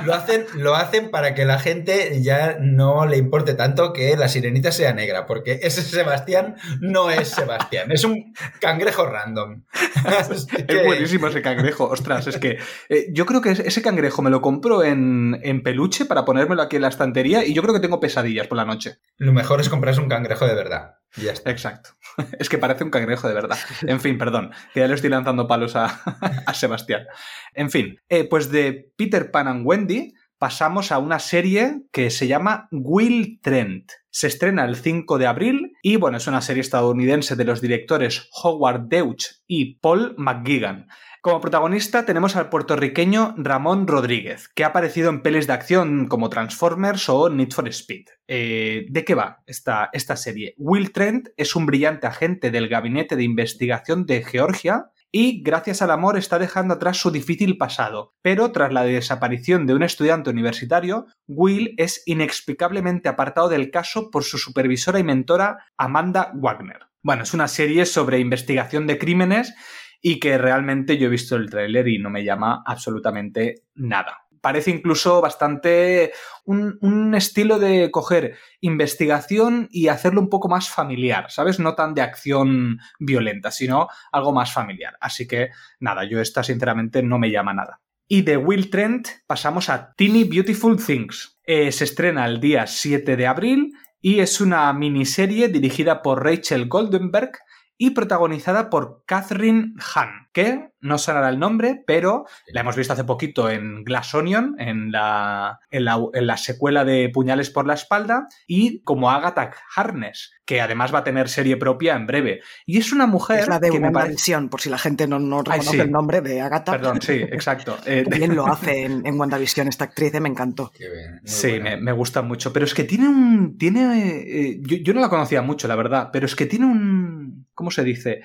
Lo hacen, lo hacen para que la gente ya no le importe tanto que la sirenita sea negra, porque ese Sebastián no es Sebastián, es un cangrejo random. Es que- buenísimo ese cangrejo. Ostras, es que eh, yo creo que ese cangrejo me lo compro en, en peluche para ponérmelo aquí en la estantería y yo creo que tengo pesadillas por la noche. Lo mejor es comprarse un cangrejo de verdad. Ya está. Exacto. Es que parece un cangrejo de verdad. En fin, perdón, que ya le estoy lanzando palos a, a Sebastián. En fin, eh, pues de Peter Pan and Wendy pasamos a una serie que se llama Will Trent. Se estrena el 5 de abril y bueno, es una serie estadounidense de los directores Howard Deutsch y Paul McGuigan. Como protagonista tenemos al puertorriqueño Ramón Rodríguez, que ha aparecido en pelis de acción como Transformers o Need for Speed. Eh, ¿De qué va esta, esta serie? Will Trent es un brillante agente del Gabinete de Investigación de Georgia y gracias al amor está dejando atrás su difícil pasado. Pero tras la desaparición de un estudiante universitario, Will es inexplicablemente apartado del caso por su supervisora y mentora Amanda Wagner. Bueno, es una serie sobre investigación de crímenes y que realmente yo he visto el tráiler y no me llama absolutamente nada. Parece incluso bastante un, estilo de coger investigación y hacerlo un poco más familiar, ¿sabes? No tan de acción violenta, sino algo más familiar. Así que nada, yo esta sinceramente no me llama nada. Y de Will Trent pasamos a Teeny Beautiful Things. Eh, se estrena el día 7 de abril y es una miniserie dirigida por Rachel Goldenberg y protagonizada por Catherine Hahn, que no sonará el nombre, pero la hemos visto hace poquito en Glass Onion, en la, en la, en la secuela de Puñales por la espalda, y como Agatha Harness, que además va a tener serie propia en breve. Y es una mujer Es la de que me parece... WandaVision, por si la gente no, no Ay, reconoce sí. el nombre de Agatha. Perdón, sí, exacto. Bien lo hace en, en WandaVision esta actriz, eh, me encantó. Qué bien, muy Sí, me gusta mucho. Pero es que tiene un. Tiene. eh, yo, yo no la conocía mucho, la verdad. Pero es que tiene un. ¿Cómo se dice?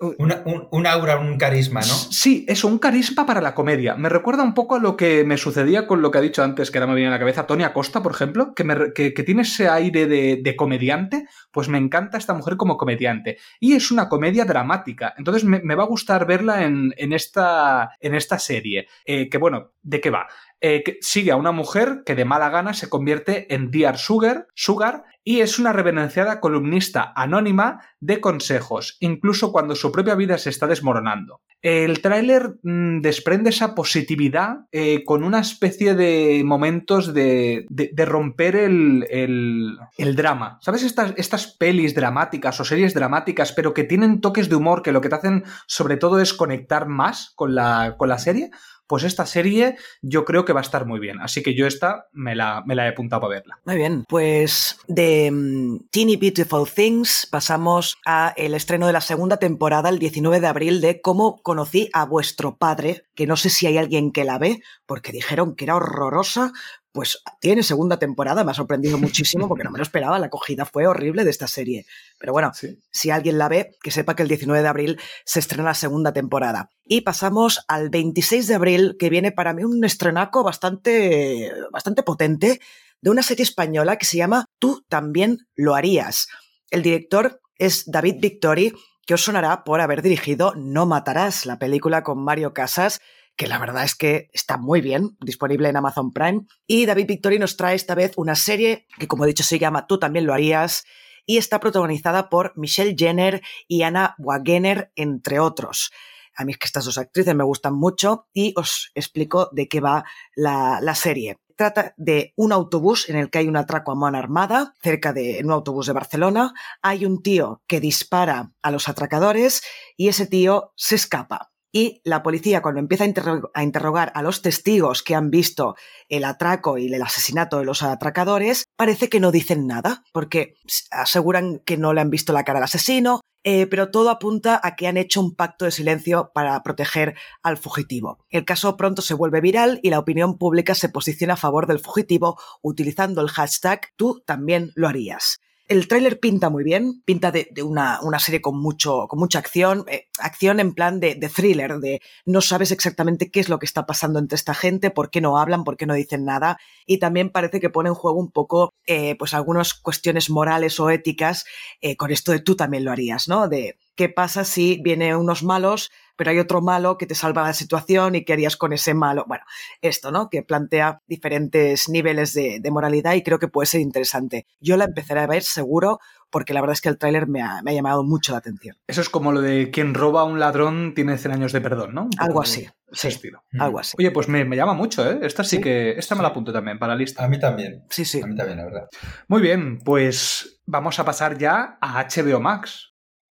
Un- un, un aura, un carisma, ¿no? Sí, eso, un carisma para la comedia. Me recuerda un poco a lo que me sucedía con lo que ha dicho antes, que ahora me viene a la cabeza, Tony Acosta, por ejemplo, que, me que- que tiene ese aire de, de comediante, pues me encanta esta mujer como comediante. Y es una comedia dramática, entonces me, me va a gustar verla en, en esta, en esta serie. Eh, que bueno, ¿de qué va? Eh, sigue a una mujer que de mala gana se convierte en Dear Sugar, Sugar y es una reverenciada columnista anónima de consejos, incluso cuando su propia vida se está desmoronando. El tráiler mm, desprende esa positividad eh, con una especie de momentos de, de- de romper el, el- el drama. ¿Sabes? Estas, estas pelis dramáticas o series dramáticas, pero que tienen toques de humor que lo que te hacen sobre todo es conectar más con la, con la serie. Pues esta serie yo creo que va a estar muy bien. Así que yo esta me la, he apuntado para verla. Muy bien, pues de mm, Teeny Beautiful Things pasamos a el estreno de la segunda temporada el 19 de abril de Cómo conocí a vuestro padre, que no sé si hay alguien que la ve, porque dijeron que era horrorosa. Pues tiene segunda temporada, me ha sorprendido muchísimo porque no me lo esperaba, la acogida fue horrible de esta serie. Pero bueno, Sí. si alguien la ve, que sepa que el 19 de abril se estrena la segunda temporada. Y pasamos al 26 de abril, que viene para mí un estrenaco bastante, bastante potente de una serie española que se llama Tú también lo harías. El director es David Victori, que os sonará por haber dirigido No Matarás, la película con Mario Casas, que la verdad es que está muy bien, disponible en Amazon Prime. Y David Victori nos trae esta vez una serie que, como he dicho, se llama Tú también lo harías y está protagonizada por Michelle Jenner y Anna Wagener, entre otros. A mí es que estas dos actrices me gustan mucho y os explico de qué va la, la serie. Trata de un autobús en el que hay un atraco a mano armada, cerca de un autobús de Barcelona. Hay un tío que dispara a los atracadores y ese tío se escapa. Y la policía, cuando empieza a, interro- a interrogar a los testigos que han visto el atraco y el asesinato de los atracadores, parece que no dicen nada, porque aseguran que no le han visto la cara al asesino, eh, pero todo apunta a que han hecho un pacto de silencio para proteger al fugitivo. El caso pronto se vuelve viral y la opinión pública se posiciona a favor del fugitivo utilizando el hashtag tú también lo harías. El tráiler pinta muy bien, pinta de, una, una, serie con, mucho, con mucha acción, eh, acción en plan de, de, thriller, de no sabes exactamente qué es lo que está pasando entre esta gente, por qué no hablan, por qué no dicen nada, y también parece que pone en juego un poco, eh, pues algunas cuestiones morales o éticas eh, con esto de tú también lo harías, ¿no? De qué pasa si vienen unos malos, pero hay otro malo que te salva la situación y qué harías con ese malo. Bueno, esto, ¿no? Que plantea diferentes niveles de, de moralidad y creo que puede ser interesante. Yo la empezaré a ver seguro porque la verdad es que el tráiler me ha, me ha, llamado mucho la atención. Eso es como lo de quien roba a un ladrón tiene 100 años de perdón, ¿no? Algo así. Sí, estilo. Algo así. Oye, pues me, me, llama mucho, ¿eh? Esta sí, sí que. Esta me la apunto también para la lista. A mí también. Sí, sí. A mí también, la verdad. Muy bien, pues vamos a pasar ya a HBO Max.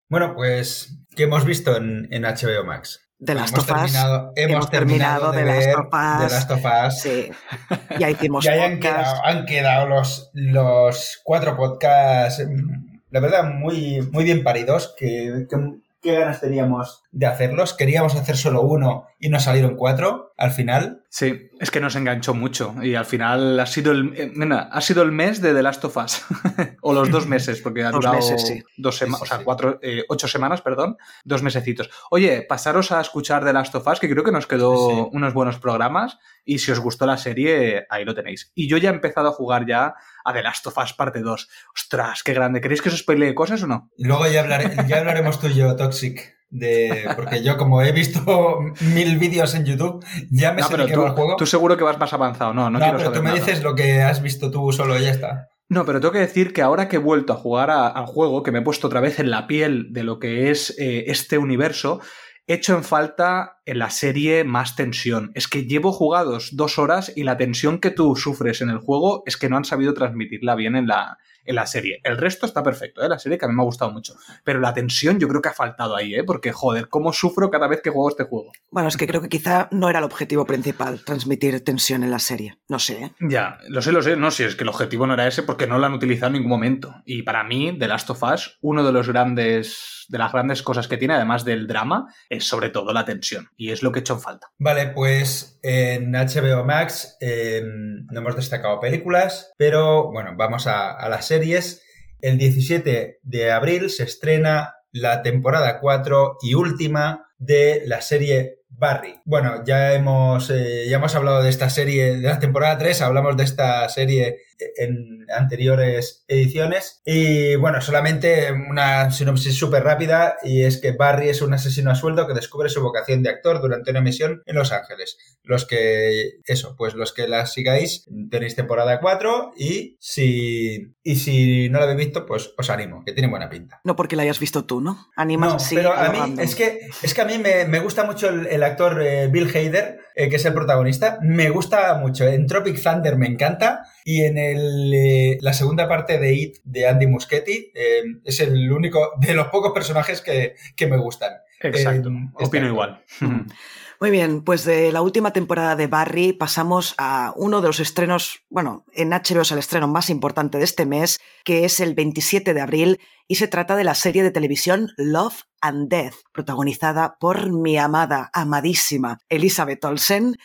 Bueno, pues, ¿qué hemos visto en, en HBO Max? De Last hemos of Us. terminado, hemos, hemos terminado, de, of Us. de Last of Us. Sí. Ya hicimos y ahí han quedado, han quedado los, los cuatro podcasts, la verdad, muy, muy bien paridos. Que, que, qué ganas teníamos de hacerlos. Queríamos hacer solo uno y nos salieron cuatro al final. Sí, es que nos enganchó mucho y al final ha sido el, eh, ha sido el mes de The Last of Us. o los dos meses, porque ha dos durado meses, sí. dos semanas, Sí, o sea, cuatro, eh, ocho semanas, perdón, dos mesecitos. Oye, pasaros a escuchar The Last of Us, que creo que nos quedó Sí. unos buenos programas y si os gustó la serie, ahí lo tenéis. Y yo ya he empezado a jugar ya a The Last of Us parte 2. Ostras, qué grande. ¿Queréis que os spoilee cosas o no? Luego ya, hablaremos tú y yo, Toxic. De, porque yo, como he visto mil vídeos en YouTube, ya me No, sé pero va el juego. tú seguro que vas más avanzado. No, no, No, quiero pero saber tú me nada. dices lo que has visto tú solo y ya está. No, pero tengo que decir que ahora que he vuelto a jugar al juego, que me he puesto otra vez en la piel de lo que es eh, este universo, hecho en falta en la serie más tensión. Es que llevo jugados dos horas y la tensión que tú sufres en el juego es que no han sabido transmitirla bien en la, en la serie. El resto está perfecto, ¿eh? la serie que a mí me ha gustado mucho. Pero la tensión yo creo que ha faltado ahí, ¿eh? porque joder, cómo sufro cada vez que juego este juego. Bueno, es que creo que quizá no era el objetivo principal, transmitir tensión en la serie. No sé, ¿eh? Ya, lo sé, lo sé. No, si es que el objetivo no era ese porque no lo han utilizado en ningún momento. Y para mí, The Last of Us, uno de los grandes, de las grandes cosas que tiene, además del drama, es sobre todo la tensión. Y es lo que he hecho en falta. Vale, pues en HBO Max eh, no hemos destacado películas, pero bueno, vamos a, a las series. El 17 de abril se estrena la temporada 4 y última de la serie Barry. Bueno, ya hemos, eh, ya hemos hablado de esta serie, de la temporada 3, hablamos de esta serie en anteriores ediciones. Y bueno, solamente una sinopsis súper rápida y es que Barry es un asesino a sueldo que descubre su vocación de actor durante una misión en Los Ángeles. Los que, eso, pues los que la sigáis tenéis temporada 4 y si, y si no la habéis visto, pues os animo, que tiene buena pinta. No porque la hayas visto tú, ¿no? Animas no, pero a mí, es que, es que a mí me, gusta mucho el, actor eh, Bill Hader, eh, que es el protagonista. Me gusta mucho. En Tropic Thunder me encanta y en el, eh, la segunda parte de It de Andy Muschietti eh, es el único de los pocos personajes que, me gustan. Exacto, eh, opino igual. Muy bien, pues de la última temporada de Barry pasamos a uno de los estrenos, bueno, en HBO es el estreno más importante de este mes, que es el 27 de abril, y se trata de la serie de televisión Love and Death, protagonizada por mi amada, amadísima Elizabeth Olsen,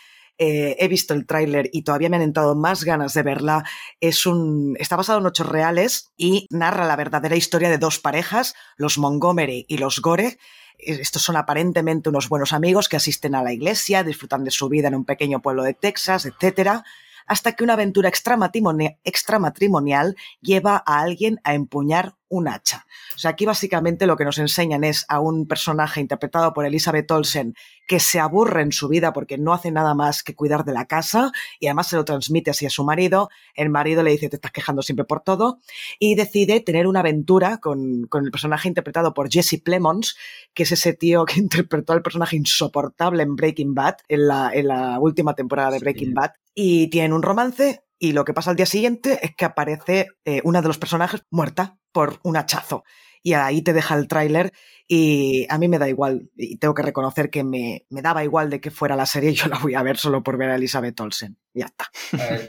eh, he visto el tráiler y todavía me han entrado más ganas de verla. Es un, está basado en hechos reales y narra la verdadera historia de dos parejas, los Montgomery y los Gore. Estos son aparentemente unos buenos amigos que asisten a la iglesia, disfrutan de su vida en un pequeño pueblo de Texas, etc., hasta que una aventura extramatrimonial lleva a alguien a empuñar un hacha. O sea, aquí básicamente lo que nos enseñan es a un personaje interpretado por Elizabeth Olsen que se aburre en su vida porque no hace nada más que cuidar de la casa y además se lo transmite así a su marido. El marido le dice te estás quejando siempre por todo y decide tener una aventura con, el personaje interpretado por Jesse Plemons, que es ese tío que interpretó al personaje insoportable en Breaking Bad, en la, en la última temporada de Breaking Bad. Y tienen un romance y lo que pasa al día siguiente es que aparece eh, una de los personajes muerta por un hachazo. Y ahí te deja el tráiler y a mí me da igual, y tengo que reconocer que me, me, daba igual de que fuera la serie, y yo la voy a ver solo por ver a Elizabeth Olsen. Ya está.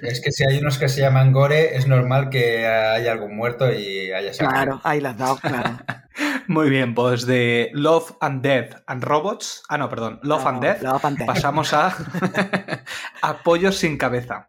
Es que si hay unos que se llaman Gore, es normal que haya algún muerto y haya salido. Claro, ahí las has dado, claro. Muy bien, pues de Love and Death and Robots, ah no, perdón, Love, and, Death, Love and Death, pasamos a Apoyos sin cabeza.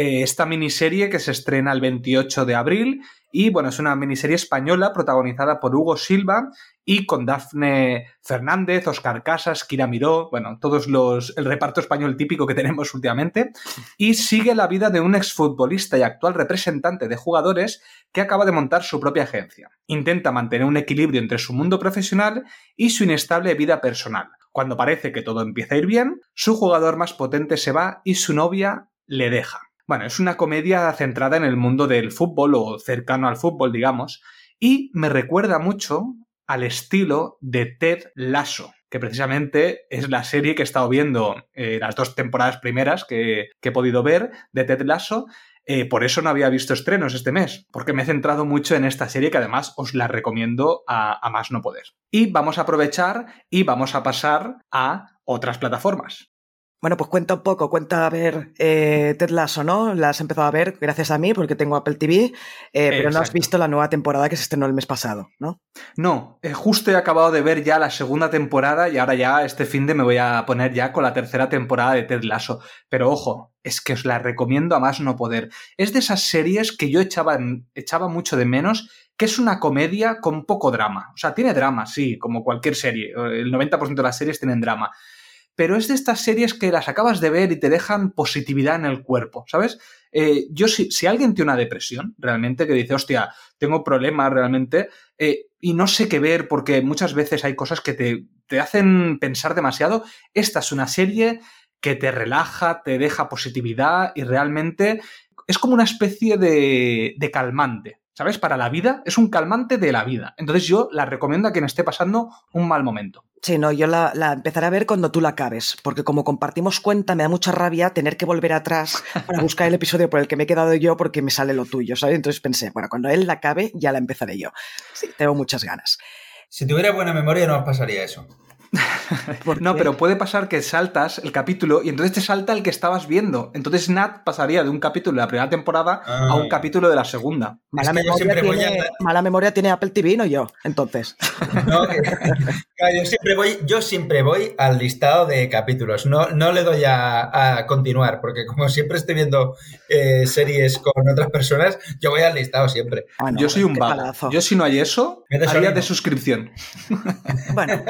Eh, esta miniserie que se estrena el 28 de abril y bueno, es una miniserie española protagonizada por Hugo Silva y con Dafne Fernández, Oscar Casas, Kira Miró, bueno, todos los el reparto español típico que tenemos últimamente y sigue la vida de un exfutbolista y actual representante de jugadores que acaba de montar su propia agencia. Intenta mantener un equilibrio entre su mundo profesional y su inestable vida personal. Cuando parece que todo empieza a ir bien, su jugador más potente se va y su novia le deja. Bueno, es una comedia centrada en el mundo del fútbol o cercano al fútbol, digamos, y me recuerda mucho al estilo de Ted Lasso, que precisamente es la serie que he estado viendo eh, las dos temporadas primeras que, he podido ver de Ted Lasso. Eh, por eso no había visto estrenos este mes, porque me he centrado mucho en esta serie que además os la recomiendo a más no poder. Y vamos a aprovechar y vamos a pasar a otras plataformas. Bueno, pues cuenta un poco, cuenta a ver eh, Ted Lasso, ¿no? La has empezado a ver gracias a mí porque tengo Apple TV, eh, pero no has visto la nueva temporada que se estrenó el mes pasado, ¿no? No, eh, justo he acabado de ver ya la segunda temporada y ahora ya este fin de me voy a poner ya con la tercera temporada de Ted Lasso. Pero ojo, es que os la recomiendo a más no poder. Es de esas series que yo echaba, echaba mucho de menos que es una comedia con poco drama. O sea, tiene drama, sí, como cualquier serie. El 90% de las series tienen drama pero es de estas series que las acabas de ver y te dejan positividad en el cuerpo, ¿sabes? Eh, yo, si, si, alguien tiene una depresión, realmente, que dice, hostia, tengo problemas realmente, eh, y no sé qué ver porque muchas veces hay cosas que te, te hacen pensar demasiado, esta es una serie que te relaja, te deja positividad y realmente es como una especie de, de calmante. ¿sabes? Para la vida, es un calmante de la vida. Entonces yo la recomiendo a quien esté pasando un mal momento. Sí, no, yo la, empezaré a ver cuando tú la acabes, porque como compartimos cuenta, me da mucha rabia tener que volver atrás para buscar el episodio por el que me he quedado yo porque me sale lo tuyo, ¿sabes? Entonces pensé, bueno, cuando él la acabe, ya la empezaré yo. Sí, tengo muchas ganas. Si tuviera buena memoria no os pasaría eso. no, pero puede pasar que saltas el capítulo y entonces te salta el que estabas viendo. Entonces Nat pasaría de un capítulo de la primera temporada a un Ah. capítulo de la segunda. Mala, Es que yo memoria siempre voy tiene, a- mala memoria tiene Apple TV, no yo, entonces. No, que- claro, yo siempre voy, yo siempre voy al listado de capítulos. No, no le doy a, a continuar, porque como siempre estoy viendo eh, series con otras personas, yo voy al listado siempre. Ah, no, Yo soy un vago. Yo si no hay eso, haría de suscripción. Bueno,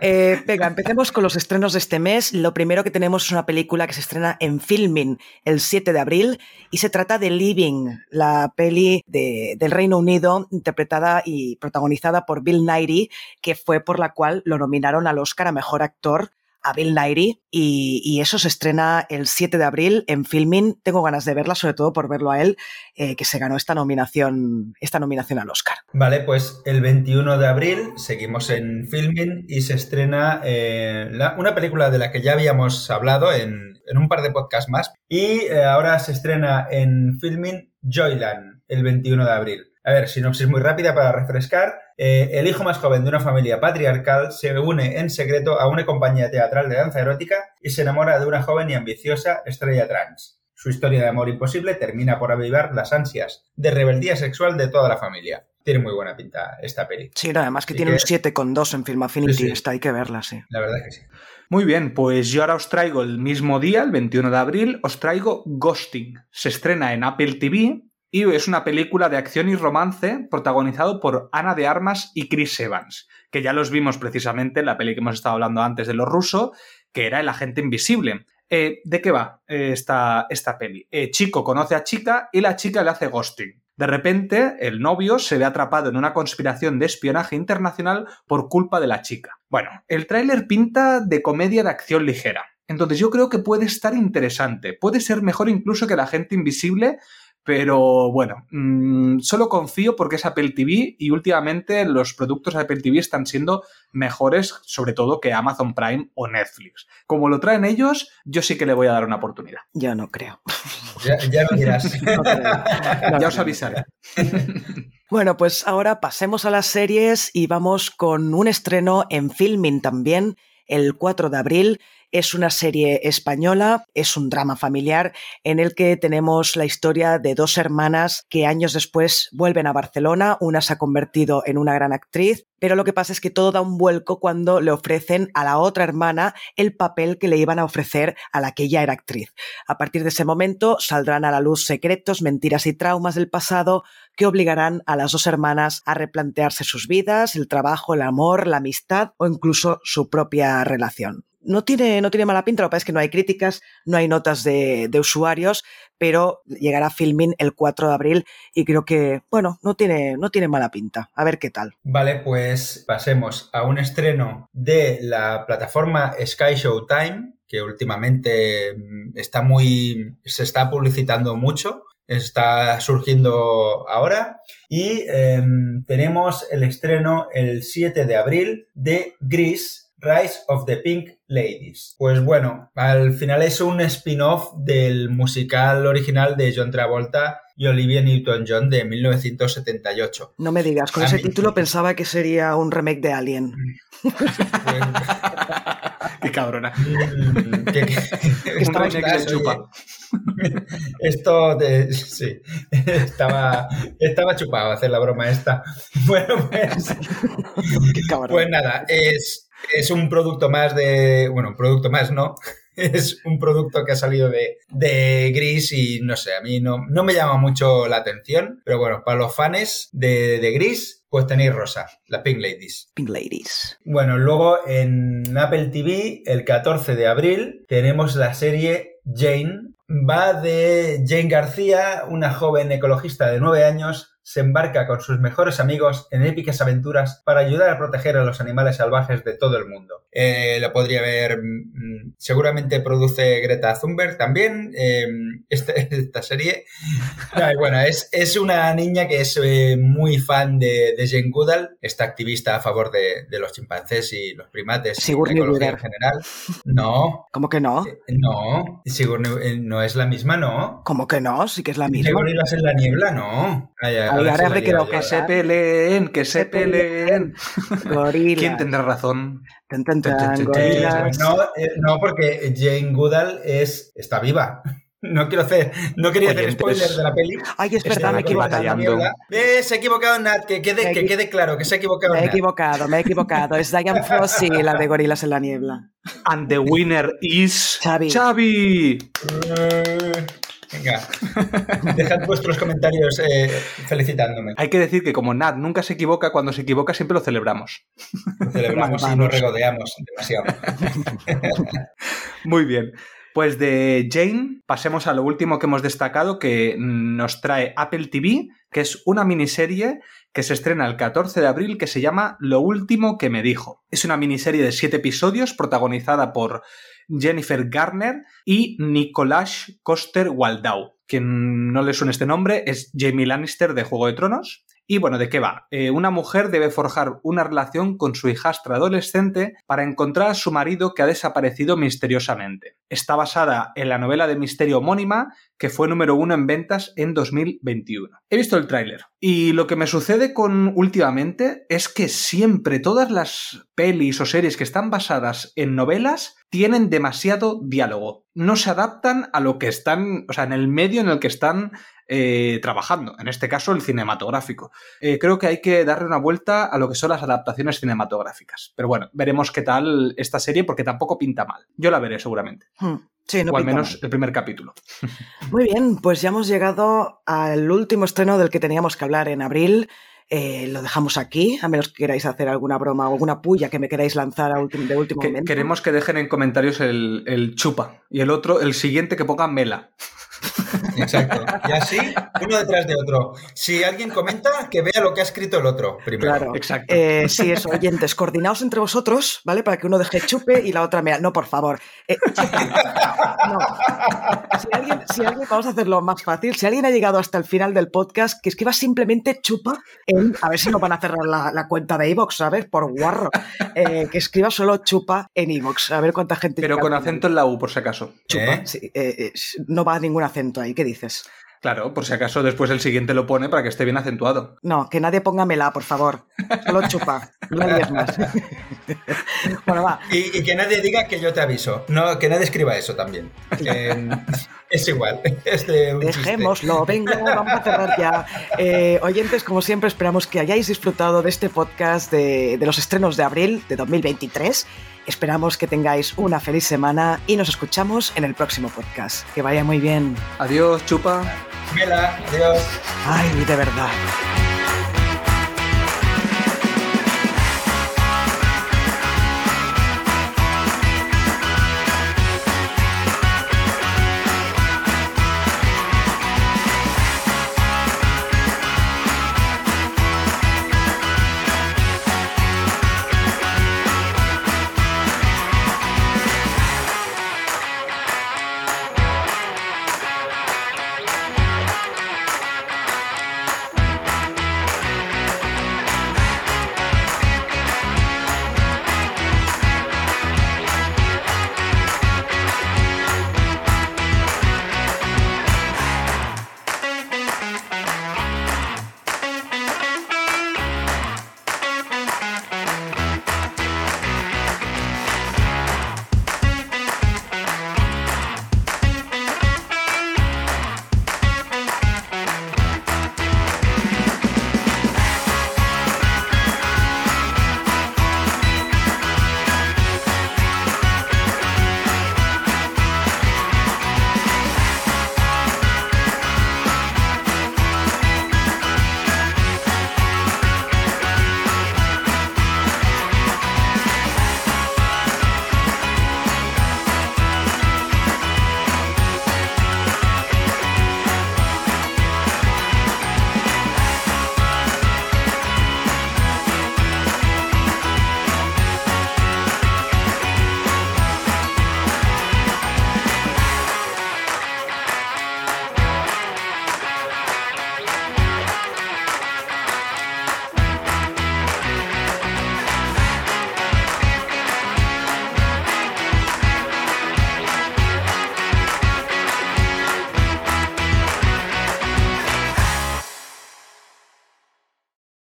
eh, venga, empecemos con los estrenos de este mes. Lo primero que tenemos es una película que se estrena en Filming el 7 de abril y se trata de Living, la peli de- del Reino Unido interpretada y protagonizada por Bill Nighy, que fue por la cual lo nominaron al Oscar a Mejor Actor a Bill Nighy y, eso se estrena el 7 de abril en Filming. Tengo ganas de verla, sobre todo por verlo a él, eh, que se ganó esta nominación, esta nominación al Oscar. Vale, pues el 21 de abril seguimos en filming y se estrena eh, una película de la que ya habíamos hablado en, un par de podcasts más. Y eh, ahora se estrena en filming Joyland el 21 de abril. A ver, sinopsis muy rápida para refrescar. Eh, el hijo más joven de una familia patriarcal se une en secreto a una compañía teatral de danza erótica y se enamora de una joven y ambiciosa estrella trans. Su historia de amor imposible termina por avivar las ansias de rebeldía sexual de toda la familia. Tiene muy buena pinta esta peli. Sí, no, además que Así tiene que- un 7,2 en Film Affinity. Sí, sí. Esta hay que verla, sí. La verdad es que sí. Muy bien, pues yo ahora os traigo el mismo día, el 21 de abril, os traigo Ghosting. Se estrena en Apple TV es una película de acción y romance protagonizado por Ana de Armas y Chris Evans, que ya los vimos precisamente en la peli que hemos estado hablando antes de lo ruso, que era El agente invisible. Eh, ¿De qué va eh, esta, esta peli? Eh, chico conoce a chica y la chica le hace ghosting. De repente, el novio se ve atrapado en una conspiración de espionaje internacional por culpa de la chica. Bueno, el tráiler pinta de comedia de acción ligera. Entonces yo creo que puede estar interesante. Puede ser mejor incluso que La gente invisible, pero bueno, mmm, solo confío porque es Apple TV y últimamente los productos de Apple TV están siendo mejores, sobre todo que Amazon Prime o Netflix. Como lo traen ellos, yo sí que le voy a dar una oportunidad. Yo no creo. Ya, ya lo dirás. No Ya os avisaré. Bueno, pues ahora pasemos a las series y vamos con un estreno en Filming también, el 4 de abril. Es una serie española, es un drama familiar en el que tenemos la historia de dos hermanas que años después vuelven a Barcelona. Una se ha convertido en una gran actriz, pero lo que pasa es que todo da un vuelco cuando le ofrecen a la otra hermana el papel que le iban a ofrecer a la que ella era actriz. A partir de ese momento saldrán a la luz secretos, mentiras y traumas del pasado que obligarán a las dos hermanas a replantearse sus vidas, el trabajo, el amor, la amistad o incluso su propia relación. No tiene, no tiene mala pinta, lo que pasa es que no hay críticas, no hay notas de, usuarios, pero llegará Filming el 4 de abril y creo que, bueno, no tiene, no tiene mala pinta. A ver qué tal. Vale, pues pasemos a un estreno de la plataforma Sky Showtime, que últimamente mm, está muy. se está publicitando mucho. Está surgiendo ahora. Y eh, tenemos el estreno el 7 de abril de Grease, Rise of the Pink Ladies. Pues bueno, al final es un spin-off del musical original de John Travolta y Olivia Newton-John de 1978. No me digas, con A ese mí- título pensaba que sería un remake de Alien. Qué cabrona. Mm, que- que- Un estaba- remake de Chupa. Esto de, sí, estaba, estaba chupado hacer la broma esta. Bueno, pues, Qué pues nada, es, es un producto más de, bueno, un producto más no, es un producto que ha salido de, de Gris y no sé, a mí no, no me llama mucho la atención, pero bueno, para los fans de, de Gris, pues tenéis Rosa, la Pink Ladies. Pink Ladies. Bueno, luego en Apple TV, el 14 de abril, tenemos la serie Jane. Va de Jane García, una joven ecologista de 9 años, se embarca con sus mejores amigos en épicas aventuras para ayudar a proteger a los animales salvajes de todo el mundo. Eh, lo podría ver, mm, seguramente produce Greta Thunberg también, eh, esta, esta serie. No, y bueno, es, es una niña que es eh, muy fan de, de Jane Goodall, esta activista a favor de, de los chimpancés y los primates y Sigourney la ecología en general. No, ¿Cómo que no? eh, no, Sigourney eh, no es la misma, no. ¿Cómo que no? Sí que es la misma. Sigourney vas en la niebla, no. Ay, ay, Que yo. se peleen, que se peleen. Gorila. ¿Quién tendrá razón? Tan, tan, tan. Eh, no, eh, no, porque Jane Goodall es, está viva. No quiero hacer, no quería hacer spoilers de la peli. Ay, es verdad, me he equivocado. Eh, se ha equivocado Nat, que quede, que quede claro, que se ha equivocado Me he Nat. equivocado, me he equivocado. Es Diane Fossey, la de Gorilas en la Niebla. And the winner is Xavi. Xavi. Venga, dejad vuestros comentarios eh, felicitándome. Hay que decir que como Nat nunca se equivoca, cuando se equivoca siempre lo celebramos. Lo celebramos y nos regodeamos demasiado. Muy bien. Pues de Jane pasemos a lo último que hemos destacado que nos trae Apple TV, que es una miniserie que se estrena el 14 de abril que se llama Lo último que me dijo. Es una miniserie de siete episodios protagonizada por Jennifer Garner y Nicolás Coster Waldau. Quien no le suene este nombre es Jamie Lannister de Juego de Tronos. Y bueno, ¿de qué va? Eh, una mujer debe forjar una relación con su hijastra adolescente para encontrar a su marido que ha desaparecido misteriosamente. Está basada en la novela de misterio homónima que fue número uno en ventas en 2021. He visto el tráiler y lo que me sucede con últimamente es que siempre todas las pelis o series que están basadas en novelas tienen demasiado diálogo. No se adaptan a lo que están, o sea, en el medio en el que están eh, trabajando, en este caso el cinematográfico. Eh, creo que hay que darle una vuelta a lo que son las adaptaciones cinematográficas. Pero bueno, veremos qué tal esta serie porque tampoco pinta mal. Yo la veré seguramente. Hmm, Sí, no o al menos mal. el primer capítulo. Muy bien, pues ya hemos llegado al último estreno del que teníamos que hablar en abril. Eh, lo dejamos aquí, a menos que queráis hacer alguna broma o alguna puya que me queráis lanzar a de último Que- momento. queremos que dejen en comentarios el, el chupa y el otro, el siguiente que ponga mela. Exacto. Y así, uno detrás de otro. Si alguien comenta, que vea lo que ha escrito el otro primero. Claro. Exacto. Eh, sí, eso, oyentes, coordinaos entre vosotros, ¿vale? Para que uno deje chupe y la otra mea. No, por favor. Eh. No. Si alguien, si alguien- vamos a hacerlo más fácil. Si alguien ha llegado hasta el final del podcast, que escriba simplemente chupa en. A ver si no van a cerrar la, la cuenta de Evox, ¿sabes? Por guarro. Eh, que escriba solo chupa en Evox. A ver cuánta gente. Pero con acento en la U, por si acaso. Chupa. ¿Eh? Sí, no va ningún acento ahí. ¿Qué dices? Claro, por si acaso después el siguiente lo pone para que esté bien acentuado. No, que nadie ponga mela, por favor. Solo chupa. No digas más. bueno, va. Y, y que nadie diga que yo te aviso. No, que nadie escriba eso también. Eh, es igual. Es de un chiste. Dejémoslo, venga, vamos a cerrar ya. Eh, oyentes, como siempre, esperamos que hayáis disfrutado de este podcast de, de los estrenos de abril de 2023. Esperamos que tengáis una feliz semana y nos escuchamos en el próximo podcast. Que vaya muy bien. Adiós, chupa. Mela, adiós. Ay, de verdad.